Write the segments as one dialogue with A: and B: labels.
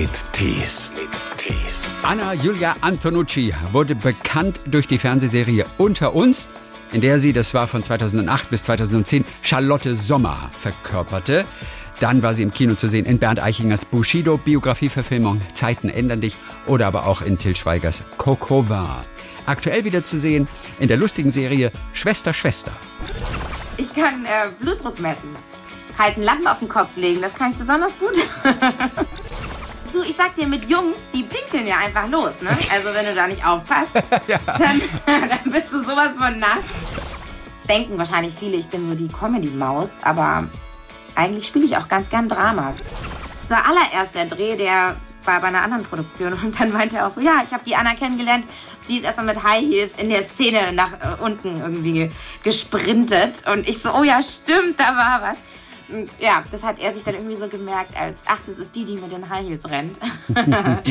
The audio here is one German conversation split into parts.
A: mit Tees.
B: Anna Julia Antonucci wurde bekannt durch die Fernsehserie Unter uns, in der sie, das war von 2008 bis 2010, Charlotte Sommer verkörperte. Dann war sie im Kino zu sehen in Bernd Eichingers Bushido, Biografieverfilmung Zeiten ändern dich oder aber auch in Till Schweigers Coco war. Aktuell wieder zu sehen in der lustigen Serie Schwester, Schwester.
C: Ich kann äh, Blutdruck messen. Kalten Lampen auf den Kopf legen, das kann ich besonders gut. du, ich sag dir, mit Jungs, die pinkeln ja einfach los, ne? Also wenn du da nicht aufpasst,
B: Ja.
C: dann, dann bist du sowas von nass. Denken wahrscheinlich viele, ich bin so die Comedy-Maus, aber eigentlich spiele ich auch ganz gern Drama. Der allererste Dreh, der war bei einer anderen Produktion und dann meinte er auch so, ja, ich habe die Anna kennengelernt, die ist erstmal mit High Heels in der Szene nach äh, unten irgendwie ge- gesprintet und ich so, oh ja, stimmt, da war was. Und ja, das hat er sich dann irgendwie so gemerkt als, ach, das ist die, die mit den High Heels rennt.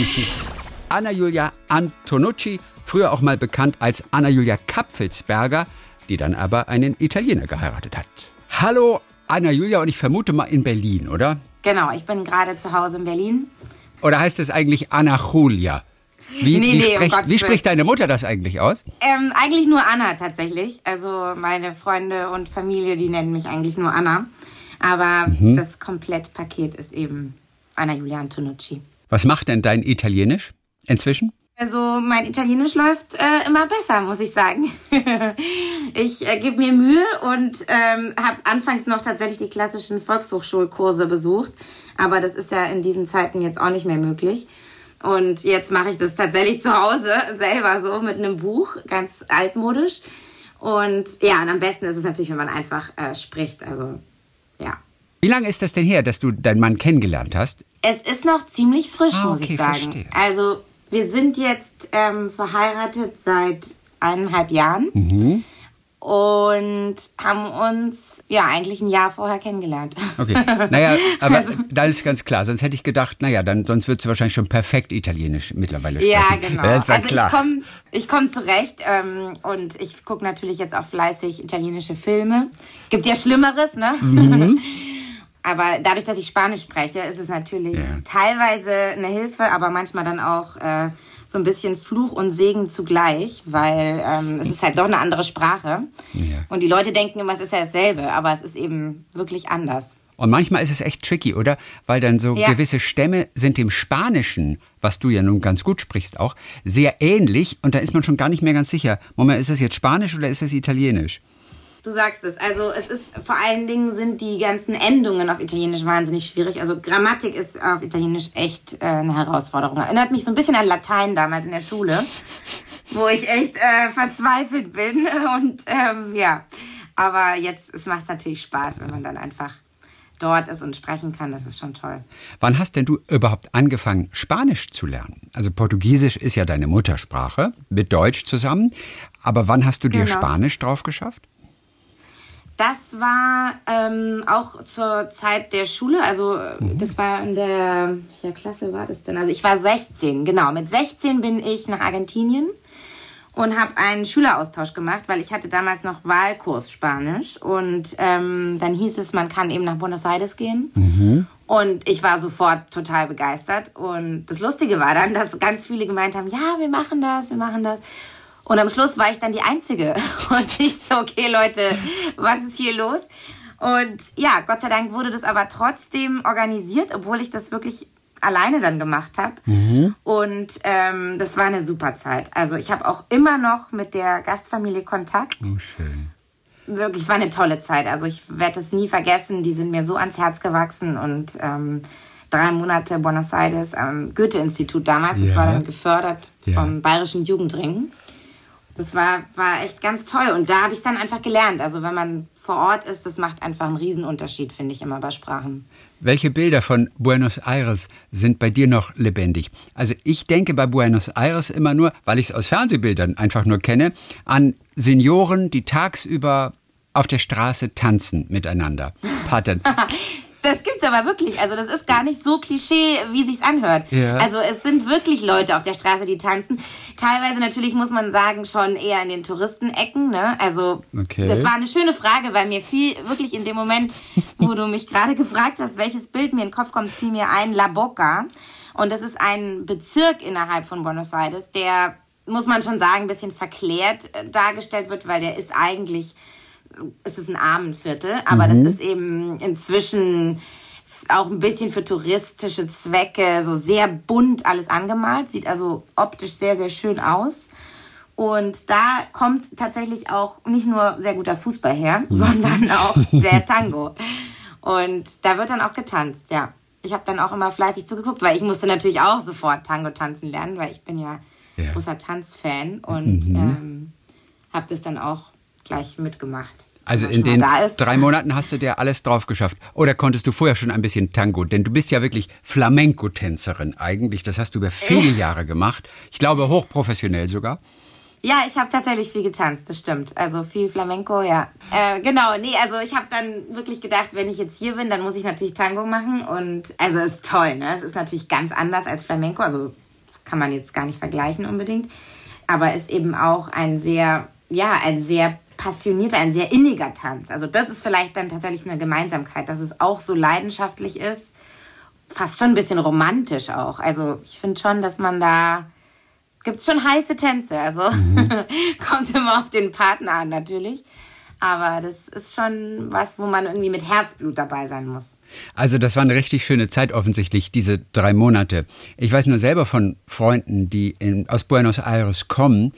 B: Anna Julia Antonucci, früher auch mal bekannt als Anna Julia Kapfelsberger, die dann aber einen Italiener geheiratet hat. Hallo Anna Julia und ich vermute mal in Berlin, oder?
C: genau, ich bin gerade zu Hause in Berlin.
B: Oder heißt es eigentlich Anna Julia? Wie,
C: Nee,
B: wie,
C: nee, um
B: spricht,
C: Gottes
B: wie spricht deine Mutter das eigentlich aus?
C: Ähm, eigentlich nur Anna tatsächlich. Also meine Freunde und Familie, die nennen mich eigentlich nur Anna. Aber das Komplettpaket ist eben Anna Julia Antonucci.
B: Was macht denn dein Italienisch inzwischen?
C: Also mein Italienisch läuft äh, immer besser, muss ich sagen. ich äh, gebe mir Mühe und ähm, habe anfangs noch tatsächlich die klassischen Volkshochschulkurse besucht. Aber das ist ja in diesen Zeiten jetzt auch nicht mehr möglich. Und jetzt mache ich das tatsächlich zu Hause selber so mit einem Buch, ganz altmodisch. Und ja, und am besten ist es natürlich, wenn man einfach äh, spricht. Also ja.
B: Wie lange ist das denn her, dass du deinen Mann kennengelernt hast?
C: Es ist noch ziemlich frisch,
B: Ah,
C: muss
B: okay,
C: ich sagen.
B: verstehe.
C: Also wir sind jetzt ähm, verheiratet seit eineinhalb Jahren
B: Mhm.
C: Und haben uns ja eigentlich ein Jahr vorher kennengelernt.
B: Okay. Naja, aber
C: Also-
B: da ist ganz klar. Sonst hätte ich gedacht, naja, dann sonst würdest du wahrscheinlich schon perfekt Italienisch mittlerweile sprechen.
C: Ja, genau.
B: Das ist ja
C: also
B: klar.
C: ich komme ich komm zurecht ähm, und ich gucke natürlich jetzt auch fleißig italienische Filme. Gibt ja Schlimmeres, ne?
B: Mhm.
C: aber dadurch, dass ich Spanisch spreche, ist es natürlich
B: Ja.
C: teilweise eine Hilfe, aber manchmal dann auch äh, so ein bisschen Fluch und Segen zugleich, weil ähm, es ist halt doch eine andere Sprache.
B: Ja.
C: Und die Leute denken immer, es ist ja dasselbe, aber es ist eben wirklich anders.
B: Und manchmal ist es echt tricky, oder? Weil dann so
C: Ja.
B: gewisse Stämme sind dem Spanischen, was du ja nun ganz gut sprichst auch, sehr ähnlich und da ist man schon gar nicht mehr ganz sicher. Moment, ist es jetzt Spanisch oder ist es Italienisch?
C: Du sagst es. Also es ist vor allen Dingen sind die ganzen Endungen auf Italienisch wahnsinnig schwierig. Also Grammatik ist auf Italienisch echt äh, eine Herausforderung. Erinnert mich so ein bisschen an Latein damals in der Schule, wo ich echt äh, verzweifelt bin. Und ähm, ja, aber jetzt es macht natürlich Spaß, wenn man dann einfach dort ist und sprechen kann. Das ist schon toll.
B: Wann hast denn du überhaupt angefangen, Spanisch zu lernen? Also Portugiesisch ist ja deine Muttersprache, mit Deutsch zusammen. Aber wann hast du dir
C: Genau.
B: Spanisch drauf geschafft?
C: Das war ähm, auch zur Zeit der Schule, also äh, das war in der, welcher Klasse war das denn? Also ich war 16, genau. Mit 16 bin ich nach Argentinien und habe einen Schüleraustausch gemacht, weil ich hatte damals noch Wahlkurs Spanisch und ähm, dann hieß es, man kann eben nach Buenos Aires gehen. Und ich war sofort total begeistert. Und das Lustige war dann, dass ganz viele gemeint haben, ja, wir machen das, wir machen das. Und am Schluss war ich dann die Einzige. Und ich so, okay, Leute, was ist hier los? Und ja, Gott sei Dank wurde das aber trotzdem organisiert, obwohl ich das wirklich alleine dann gemacht habe. Und ähm, das war eine super Zeit. Also ich habe auch immer noch mit der Gastfamilie Kontakt.
B: Oh, schön.
C: Wirklich, es war eine tolle Zeit. Also ich werde es nie vergessen. Die sind mir so ans Herz gewachsen und ähm, drei Monate Buenos Aires am Goethe-Institut damals. Das
B: Ja.
C: war dann gefördert
B: Ja.
C: vom Bayerischen Jugendring. Das war, war echt ganz toll. Und da habe ich dann einfach gelernt. Also wenn man vor Ort ist, das macht einfach einen Riesenunterschied, finde ich immer bei Sprachen.
B: Welche Bilder von Buenos Aires sind bei dir noch lebendig? Also ich denke bei Buenos Aires immer nur, weil ich es aus Fernsehbildern einfach nur kenne, an Senioren, die tagsüber auf der Straße tanzen miteinander. Pattern.
C: das gibt's aber wirklich. Also das ist gar nicht so Klischee, wie sich's anhört. Ja. Also es sind wirklich Leute auf der Straße, die tanzen. Teilweise natürlich muss man sagen schon eher in den Touristenecken. Ne? Also okay. das war eine schöne Frage, weil mir fiel wirklich in dem Moment, wo du mich gerade gefragt hast, welches Bild mir in den Kopf kommt, fiel mir ein La Boca. Und das ist ein Bezirk innerhalb von Buenos Aires, der muss man schon sagen, ein bisschen verklärt äh, dargestellt wird, weil der ist eigentlich, es ist ein Armenviertel, aber mhm. das ist eben inzwischen auch ein bisschen für touristische Zwecke so sehr bunt alles angemalt, sieht also optisch sehr, sehr schön aus. Und da kommt tatsächlich auch nicht nur sehr guter Fußball her, mhm. sondern auch der Tango. Und da wird dann auch getanzt, ja. Ich habe dann auch immer fleißig zugeguckt, weil ich musste natürlich auch sofort Tango tanzen lernen, weil ich bin ja ja. großer Tanzfan und mhm. ähm, habe das dann auch gleich mitgemacht.
B: Also in den drei Monaten hast du dir alles drauf geschafft. Oder konntest du vorher schon ein bisschen Tango? Denn du bist ja wirklich Flamenco-Tänzerin eigentlich. Das hast du über viele Jahre gemacht. Ich glaube hochprofessionell sogar.
C: Ja, ich habe tatsächlich viel getanzt, das stimmt. Also viel Flamenco, ja. Äh, genau, nee, also ich habe dann wirklich gedacht, wenn ich jetzt hier bin, dann muss ich natürlich Tango machen. Und also ist toll, ne? Es ist natürlich ganz anders als Flamenco. Also kann man jetzt gar nicht vergleichen unbedingt. Aber ist eben auch ein sehr, ja, ein sehr passionierter, ein sehr inniger Tanz. Also das ist vielleicht dann tatsächlich eine Gemeinsamkeit, dass es auch so leidenschaftlich ist, fast schon ein bisschen romantisch auch. Also ich finde schon, dass man da gibt es schon heiße Tänze. Also mhm. kommt immer auf den Partner an natürlich. Aber das ist schon was, wo man irgendwie mit Herzblut dabei sein muss.
B: Also das war eine richtig schöne Zeit offensichtlich, diese drei Monate. Ich weiß nur selber von Freunden, die in, aus Buenos Aires kommen,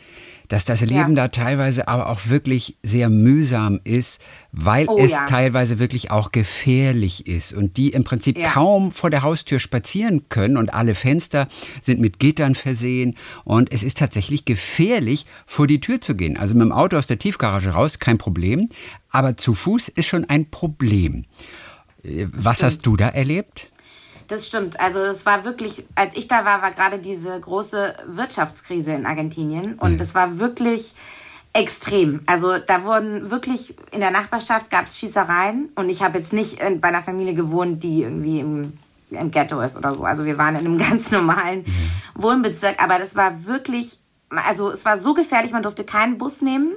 B: dass das Leben ja. da teilweise aber auch wirklich sehr mühsam ist, weil oh, es ja. teilweise wirklich auch gefährlich ist und die im Prinzip ja. kaum vor der Haustür spazieren können und alle Fenster sind mit Gittern versehen und es ist tatsächlich gefährlich, vor die Tür zu gehen. Also mit dem Auto aus der Tiefgarage raus kein Problem, aber zu Fuß ist schon ein Problem. Äh, was Stimmt. hast du da erlebt?
C: Das stimmt. Also es war wirklich, als ich da war, war gerade diese große Wirtschaftskrise in Argentinien und mhm. es war wirklich extrem. Also da wurden wirklich in der Nachbarschaft gab es Schießereien und ich habe jetzt nicht bei einer Familie gewohnt, die irgendwie im, im Ghetto ist oder so. Also wir waren in einem ganz normalen mhm. Wohnbezirk, aber das war wirklich, also es war so gefährlich, man durfte keinen Bus nehmen.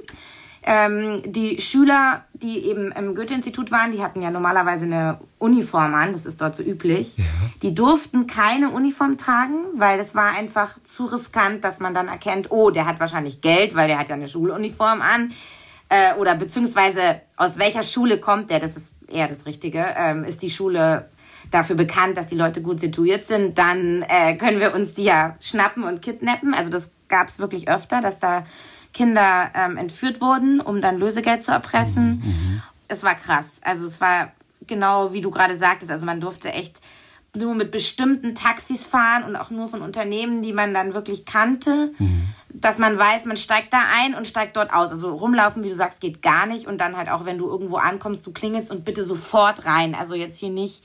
C: Ähm, die Schüler, die eben im Goethe-Institut waren, die hatten ja normalerweise eine Uniform an, das ist dort so üblich. Ja. Die durften keine Uniform tragen, weil es war einfach zu riskant, dass man dann erkennt, oh, der hat wahrscheinlich Geld, weil der hat ja eine Schuluniform an. Äh, oder beziehungsweise aus welcher Schule kommt der, das ist eher das Richtige, ähm, ist die Schule dafür bekannt, dass die Leute gut situiert sind, dann äh, können wir uns die ja schnappen und kidnappen. Also das gab es wirklich öfter, dass da Kinder ähm, entführt wurden, um dann Lösegeld zu erpressen. Mhm, mhm. Es war krass. Also es war genau wie du gerade sagtest. Also man durfte echt nur mit bestimmten Taxis fahren und auch nur von Unternehmen, die man dann wirklich kannte, mhm. dass man weiß, man steigt da ein und steigt dort aus. Also rumlaufen, wie du sagst, geht gar nicht. Und dann halt auch, wenn du irgendwo ankommst, du klingelst und bitte sofort rein. Also jetzt hier nicht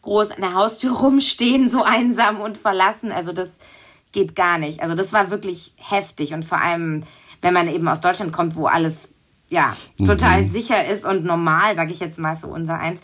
C: groß an der Haustür rumstehen, so einsam und verlassen. Also das geht gar nicht. Also das war wirklich heftig und vor allem wenn man eben aus Deutschland kommt, wo alles ja total mhm. sicher ist und normal, sage ich jetzt mal für unser eins,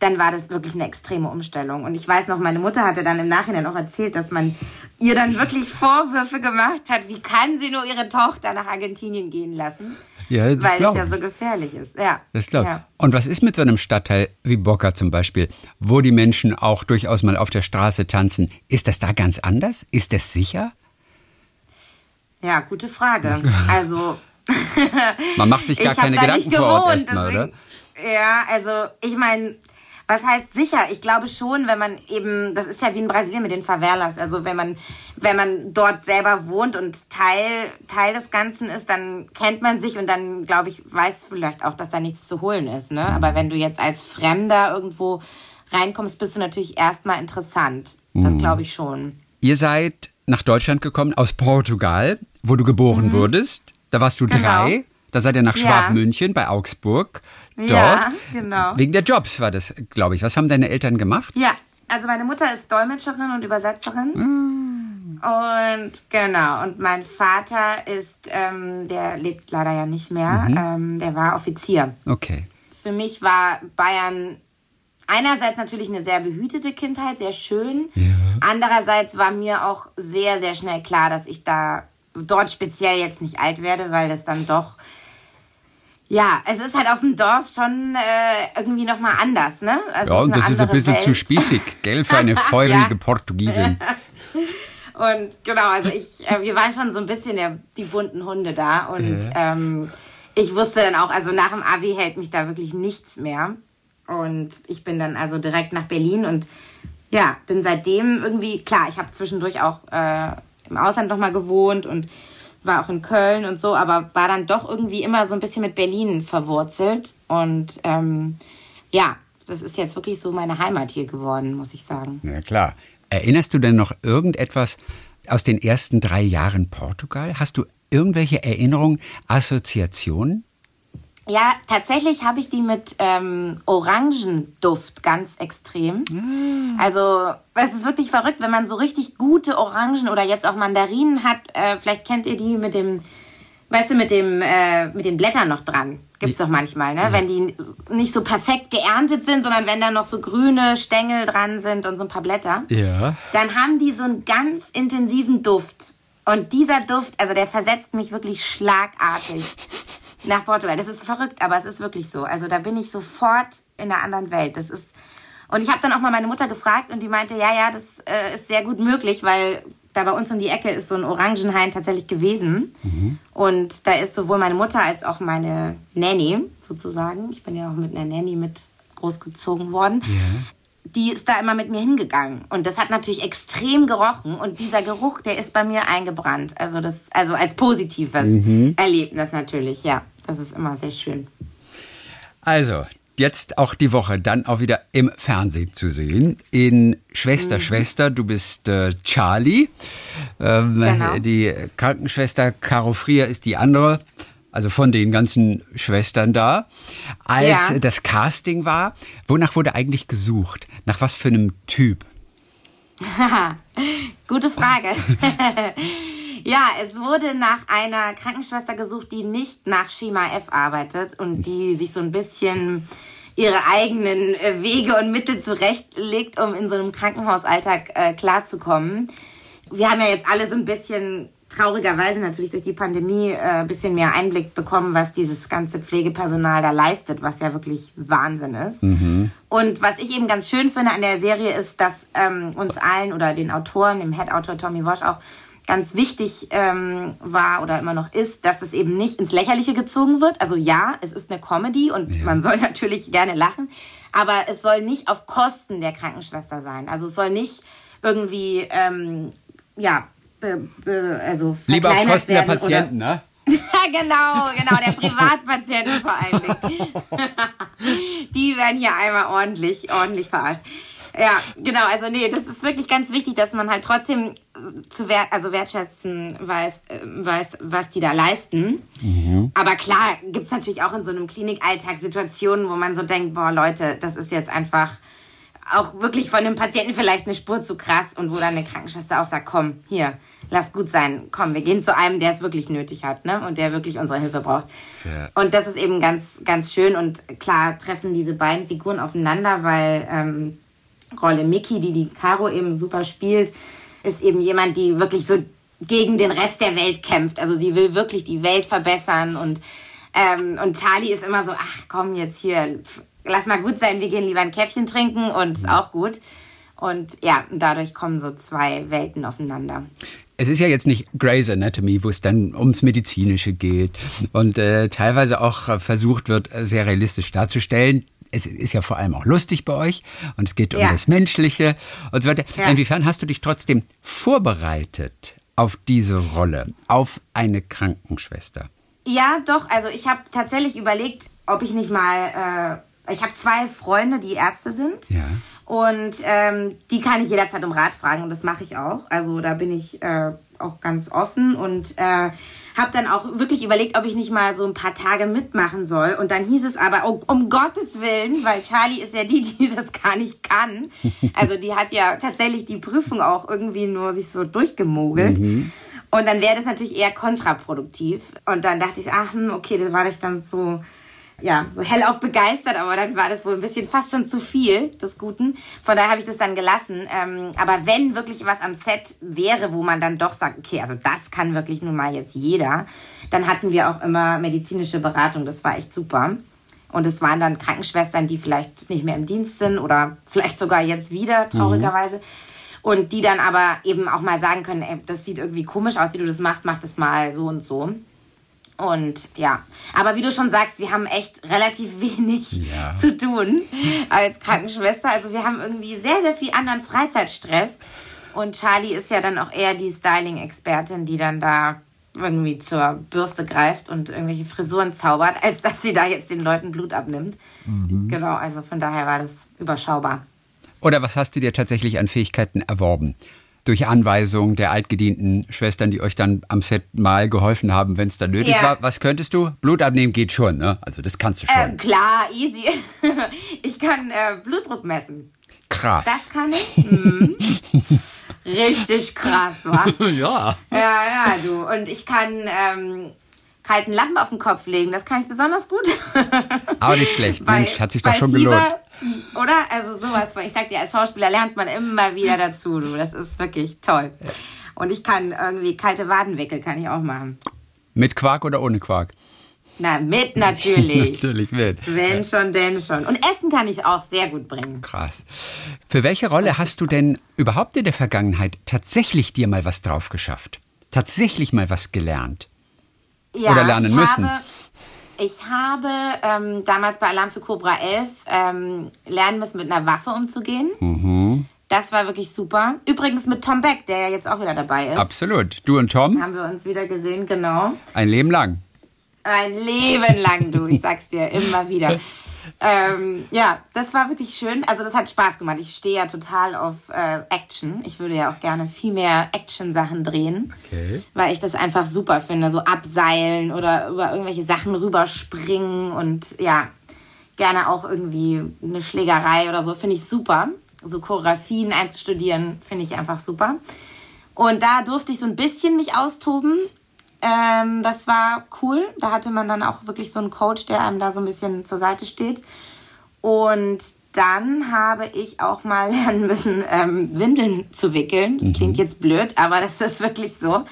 C: dann war das wirklich eine extreme Umstellung. Und ich weiß noch, meine Mutter hatte dann im Nachhinein auch erzählt, dass man ihr dann wirklich Vorwürfe gemacht hat, wie kann sie nur ihre Tochter nach Argentinien gehen lassen? Ja, das weil es ja so gefährlich ist. Ja.
B: Das glaube ja. Und was ist mit so einem Stadtteil wie Boca zum Beispiel, wo die Menschen auch durchaus mal auf der Straße tanzen? Ist das da ganz anders? Ist das sicher?
C: Ja, gute Frage. Also.
B: Man macht sich gar keine Gedanken gewohnt, vor Ort erstmal, oder?
C: Ja, also ich meine, was heißt sicher? Ich glaube schon, wenn man eben, das ist ja wie in Brasilien mit den Favelas, also wenn man, wenn man dort selber wohnt und Teil, Teil des Ganzen ist, dann kennt man sich und dann, glaube ich, weiß vielleicht auch, dass da nichts zu holen ist. Ne? Aber wenn du jetzt als Fremder irgendwo reinkommst, bist du natürlich erstmal interessant. Das mhm. glaube ich schon.
B: Ihr seid nach Deutschland gekommen aus Portugal wo du geboren mhm. wurdest. Da warst du genau. drei. Da seid ihr nach Schwabmünchen ja. bei Augsburg. Dort. Ja, genau. Wegen der Jobs war das, glaube ich. Was haben deine Eltern gemacht?
C: Ja, also meine Mutter ist Dolmetscherin und Übersetzerin. Mhm. Und genau, und mein Vater ist, ähm, der lebt leider ja nicht mehr, mhm. ähm, der war Offizier.
B: Okay.
C: Für mich war Bayern einerseits natürlich eine sehr behütete Kindheit, sehr schön. Ja. Andererseits war mir auch sehr, sehr schnell klar, dass ich da dort speziell jetzt nicht alt werde, weil das dann doch ja, es ist halt auf dem Dorf schon äh, irgendwie nochmal anders, ne?
B: Also ja, und das ist ein bisschen Welt. zu spießig, gell, für eine feurige ja. Portugiesin.
C: und genau, also ich, äh, wir waren schon so ein bisschen der, die bunten Hunde da und ja. ähm, ich wusste dann auch, also nach dem Abi hält mich da wirklich nichts mehr. Und ich bin dann also direkt nach Berlin und ja, bin seitdem irgendwie, klar, ich habe zwischendurch auch äh, im Ausland nochmal gewohnt und war auch in Köln und so, aber war dann doch irgendwie immer so ein bisschen mit Berlin verwurzelt. Und ähm, ja, das ist jetzt wirklich so meine Heimat hier geworden, muss ich sagen.
B: Ja, klar. Erinnerst du denn noch irgendetwas aus den ersten drei Jahren Portugal? Hast du irgendwelche Erinnerungen, Assoziationen?
C: Ja, tatsächlich habe ich die mit ähm, Orangenduft ganz extrem. Mm. Also es ist wirklich verrückt, wenn man so richtig gute Orangen oder jetzt auch Mandarinen hat. Äh, vielleicht kennt ihr die mit dem, weißt du, mit dem äh, mit den Blättern noch dran. Gibt's doch manchmal, ne? Ja. Wenn die nicht so perfekt geerntet sind, sondern wenn da noch so grüne Stängel dran sind und so ein paar Blätter.
B: Ja.
C: Dann haben die so einen ganz intensiven Duft. Und dieser Duft, also der versetzt mich wirklich schlagartig nach Portugal. Das ist verrückt, aber es ist wirklich so. Also da bin ich sofort in einer anderen Welt. Das ist und ich habe dann auch mal meine Mutter gefragt und die meinte, ja, ja, das äh, ist sehr gut möglich, weil da bei uns um die Ecke ist so ein Orangenhain tatsächlich gewesen. Mhm. Und da ist sowohl meine Mutter als auch meine Nanny sozusagen, ich bin ja auch mit einer Nanny mit großgezogen worden, ja. die ist da immer mit mir hingegangen. Und das hat natürlich extrem gerochen. Und dieser Geruch, der ist bei mir eingebrannt. Also das, also als positives mhm. Erlebnis natürlich, ja. Das ist immer sehr schön.
B: Also, jetzt auch die Woche dann auch wieder im Fernsehen zu sehen. In Schwester, mhm. Schwester, du bist äh, Charlie. Ähm, genau. Die Krankenschwester Caro Frier ist die andere. Also von den ganzen Schwestern da. Als ja. das Casting war, wonach wurde eigentlich gesucht? Nach was für einem Typ?
C: Gute Frage. Ja, es wurde nach einer Krankenschwester gesucht, die nicht nach Schema F arbeitet und die sich so ein bisschen ihre eigenen äh, Wege und Mittel zurechtlegt, um in so einem Krankenhausalltag äh, klarzukommen. Wir haben ja jetzt alle so ein bisschen traurigerweise natürlich durch die Pandemie äh, ein bisschen mehr Einblick bekommen, was dieses ganze Pflegepersonal da leistet, was ja wirklich Wahnsinn ist. Mhm. Und was ich eben ganz schön finde an der Serie ist, dass ähm, uns allen oder den Autoren, dem Head-Autor Tommy Walsh auch ganz wichtig ähm, war oder immer noch ist, dass es eben nicht ins Lächerliche gezogen wird. Also ja, es ist eine Comedy und ja. man soll natürlich gerne lachen, aber es soll nicht auf Kosten der Krankenschwester sein. Also es soll nicht irgendwie, ähm, ja, be, be, also
B: Lieber auf Kosten der Patienten, ne?
C: genau, genau, der Privatpatienten vor allem. Die werden hier einmal ordentlich, ordentlich verarscht. Ja, genau. Also nee, das ist wirklich ganz wichtig, dass man halt trotzdem äh, zu wert, also wertschätzen weiß, äh, weiß, was die da leisten. Mhm. Aber klar, gibt's natürlich auch in so einem Klinikalltag Situationen, wo man so denkt, boah, Leute, das ist jetzt einfach auch wirklich von dem Patienten vielleicht eine Spur zu krass und wo dann eine Krankenschwester auch sagt, komm, hier, lass gut sein, komm, wir gehen zu einem, der es wirklich nötig hat, ne? Und der wirklich unsere Hilfe braucht. Ja. Und das ist eben ganz, ganz schön und klar treffen diese beiden Figuren aufeinander, weil ähm, Rolle Mickey, die die Caro eben super spielt, ist eben jemand, die wirklich so gegen den Rest der Welt kämpft. Also sie will wirklich die Welt verbessern und, ähm, und Charlie ist immer so, ach komm jetzt hier, lass mal gut sein, wir gehen lieber ein Käffchen trinken und ist auch gut. Und ja, dadurch kommen so zwei Welten aufeinander.
B: Es ist ja jetzt nicht Grey's Anatomy, wo es dann ums Medizinische geht und äh, teilweise auch versucht wird, sehr realistisch darzustellen es ist ja vor allem auch lustig bei euch und es geht um ja. das Menschliche und so weiter. Ja. Inwiefern hast du dich trotzdem vorbereitet auf diese Rolle, auf eine Krankenschwester?
C: Ja, doch. Also ich habe tatsächlich überlegt, ob ich nicht mal. Äh, ich habe zwei Freunde, die Ärzte sind.
B: Ja.
C: Und ähm, die kann ich jederzeit um Rat fragen und das mache ich auch. Also da bin ich äh, auch ganz offen und äh, habe dann auch wirklich überlegt, ob ich nicht mal so ein paar Tage mitmachen soll. Und dann hieß es aber, oh, um Gottes Willen, weil Charlie ist ja die, die das gar nicht kann. Also die hat ja tatsächlich die Prüfung auch irgendwie nur sich so durchgemogelt. Mhm. Und dann wäre das natürlich eher kontraproduktiv. Und dann dachte ich, ach, hm, okay, das war ich dann so ja, so hellauf begeistert, aber dann war das wohl ein bisschen fast schon zu viel des Guten. Von daher habe ich das dann gelassen. Ähm, aber wenn wirklich was am Set wäre, wo man dann doch sagt, okay, also das kann wirklich nun mal jetzt jeder, dann hatten wir auch immer medizinische Beratung. Das war echt super. Und es waren dann Krankenschwestern, die vielleicht nicht mehr im Dienst sind oder vielleicht sogar jetzt wieder, traurigerweise. Mhm. Und die dann aber eben auch mal sagen können, ey, das sieht irgendwie komisch aus, wie du das machst, mach das mal so und so. Und ja, aber wie du schon sagst, wir haben echt relativ wenig ja. zu tun als Krankenschwester. Also wir haben irgendwie sehr, sehr viel anderen Freizeitstress. Und Charlie ist ja dann auch eher die Styling-Expertin, die dann da irgendwie zur Bürste greift und irgendwelche Frisuren zaubert, als dass sie da jetzt den Leuten Blut abnimmt. Mhm. Genau, also von daher war das überschaubar.
B: Oder was hast du dir tatsächlich an Fähigkeiten erworben? Durch Anweisung der altgedienten Schwestern, die euch dann am Set mal geholfen haben, wenn es dann nötig ja. war. Was könntest du? Blut abnehmen geht schon, ne? Also das kannst du schon.
C: Ähm, klar, easy. Ich kann äh, Blutdruck messen.
B: Krass.
C: Das kann ich. Hm. Richtig krass, wa?
B: ja.
C: Ja, ja, du. Und ich kann ähm, kalten Lappen auf den Kopf legen. Das kann ich besonders gut.
B: Aber nicht schlecht. Bei, Mensch, hat sich doch schon Fieber, gelohnt.
C: Oder? Also sowas. Ich sag dir, als Schauspieler lernt man immer wieder dazu, du. Das ist wirklich toll. Und ich kann irgendwie kalte Wadenwickel kann ich auch machen.
B: Mit Quark oder ohne Quark?
C: Na, mit natürlich.
B: natürlich mit.
C: Wenn schon, denn schon. Und Essen kann ich auch sehr gut bringen.
B: Krass. Für welche Rolle hast du denn überhaupt in der Vergangenheit tatsächlich dir mal was drauf geschafft? Tatsächlich mal was gelernt?
C: Ja,
B: Oder lernen müssen?
C: Habe, ich habe ähm, damals bei Alarm für Cobra 11 ähm, lernen müssen, mit einer Waffe umzugehen. Mhm. Das war wirklich super. Übrigens mit Tom Beck, der ja jetzt auch wieder dabei ist.
B: Absolut. Du und Tom?
C: Haben wir uns wieder gesehen, genau.
B: Ein Leben lang.
C: Ein Leben lang, du. Ich sag's dir immer wieder. Ähm, ja, das war wirklich schön. Also das hat Spaß gemacht. Ich stehe ja total auf äh, Action. Ich würde ja auch gerne viel mehr Action-Sachen drehen, okay. weil ich das einfach super finde. So abseilen oder über irgendwelche Sachen rüberspringen und ja, gerne auch irgendwie eine Schlägerei oder so. Finde ich super. So Choreografien einzustudieren, finde ich einfach super. Und da durfte ich so ein bisschen mich austoben. Ähm, das war cool. Da hatte man dann auch wirklich so einen Coach, der einem da so ein bisschen zur Seite steht. Und dann habe ich auch mal lernen müssen, ähm, Windeln zu wickeln. Das mhm. klingt jetzt blöd, aber das ist wirklich so.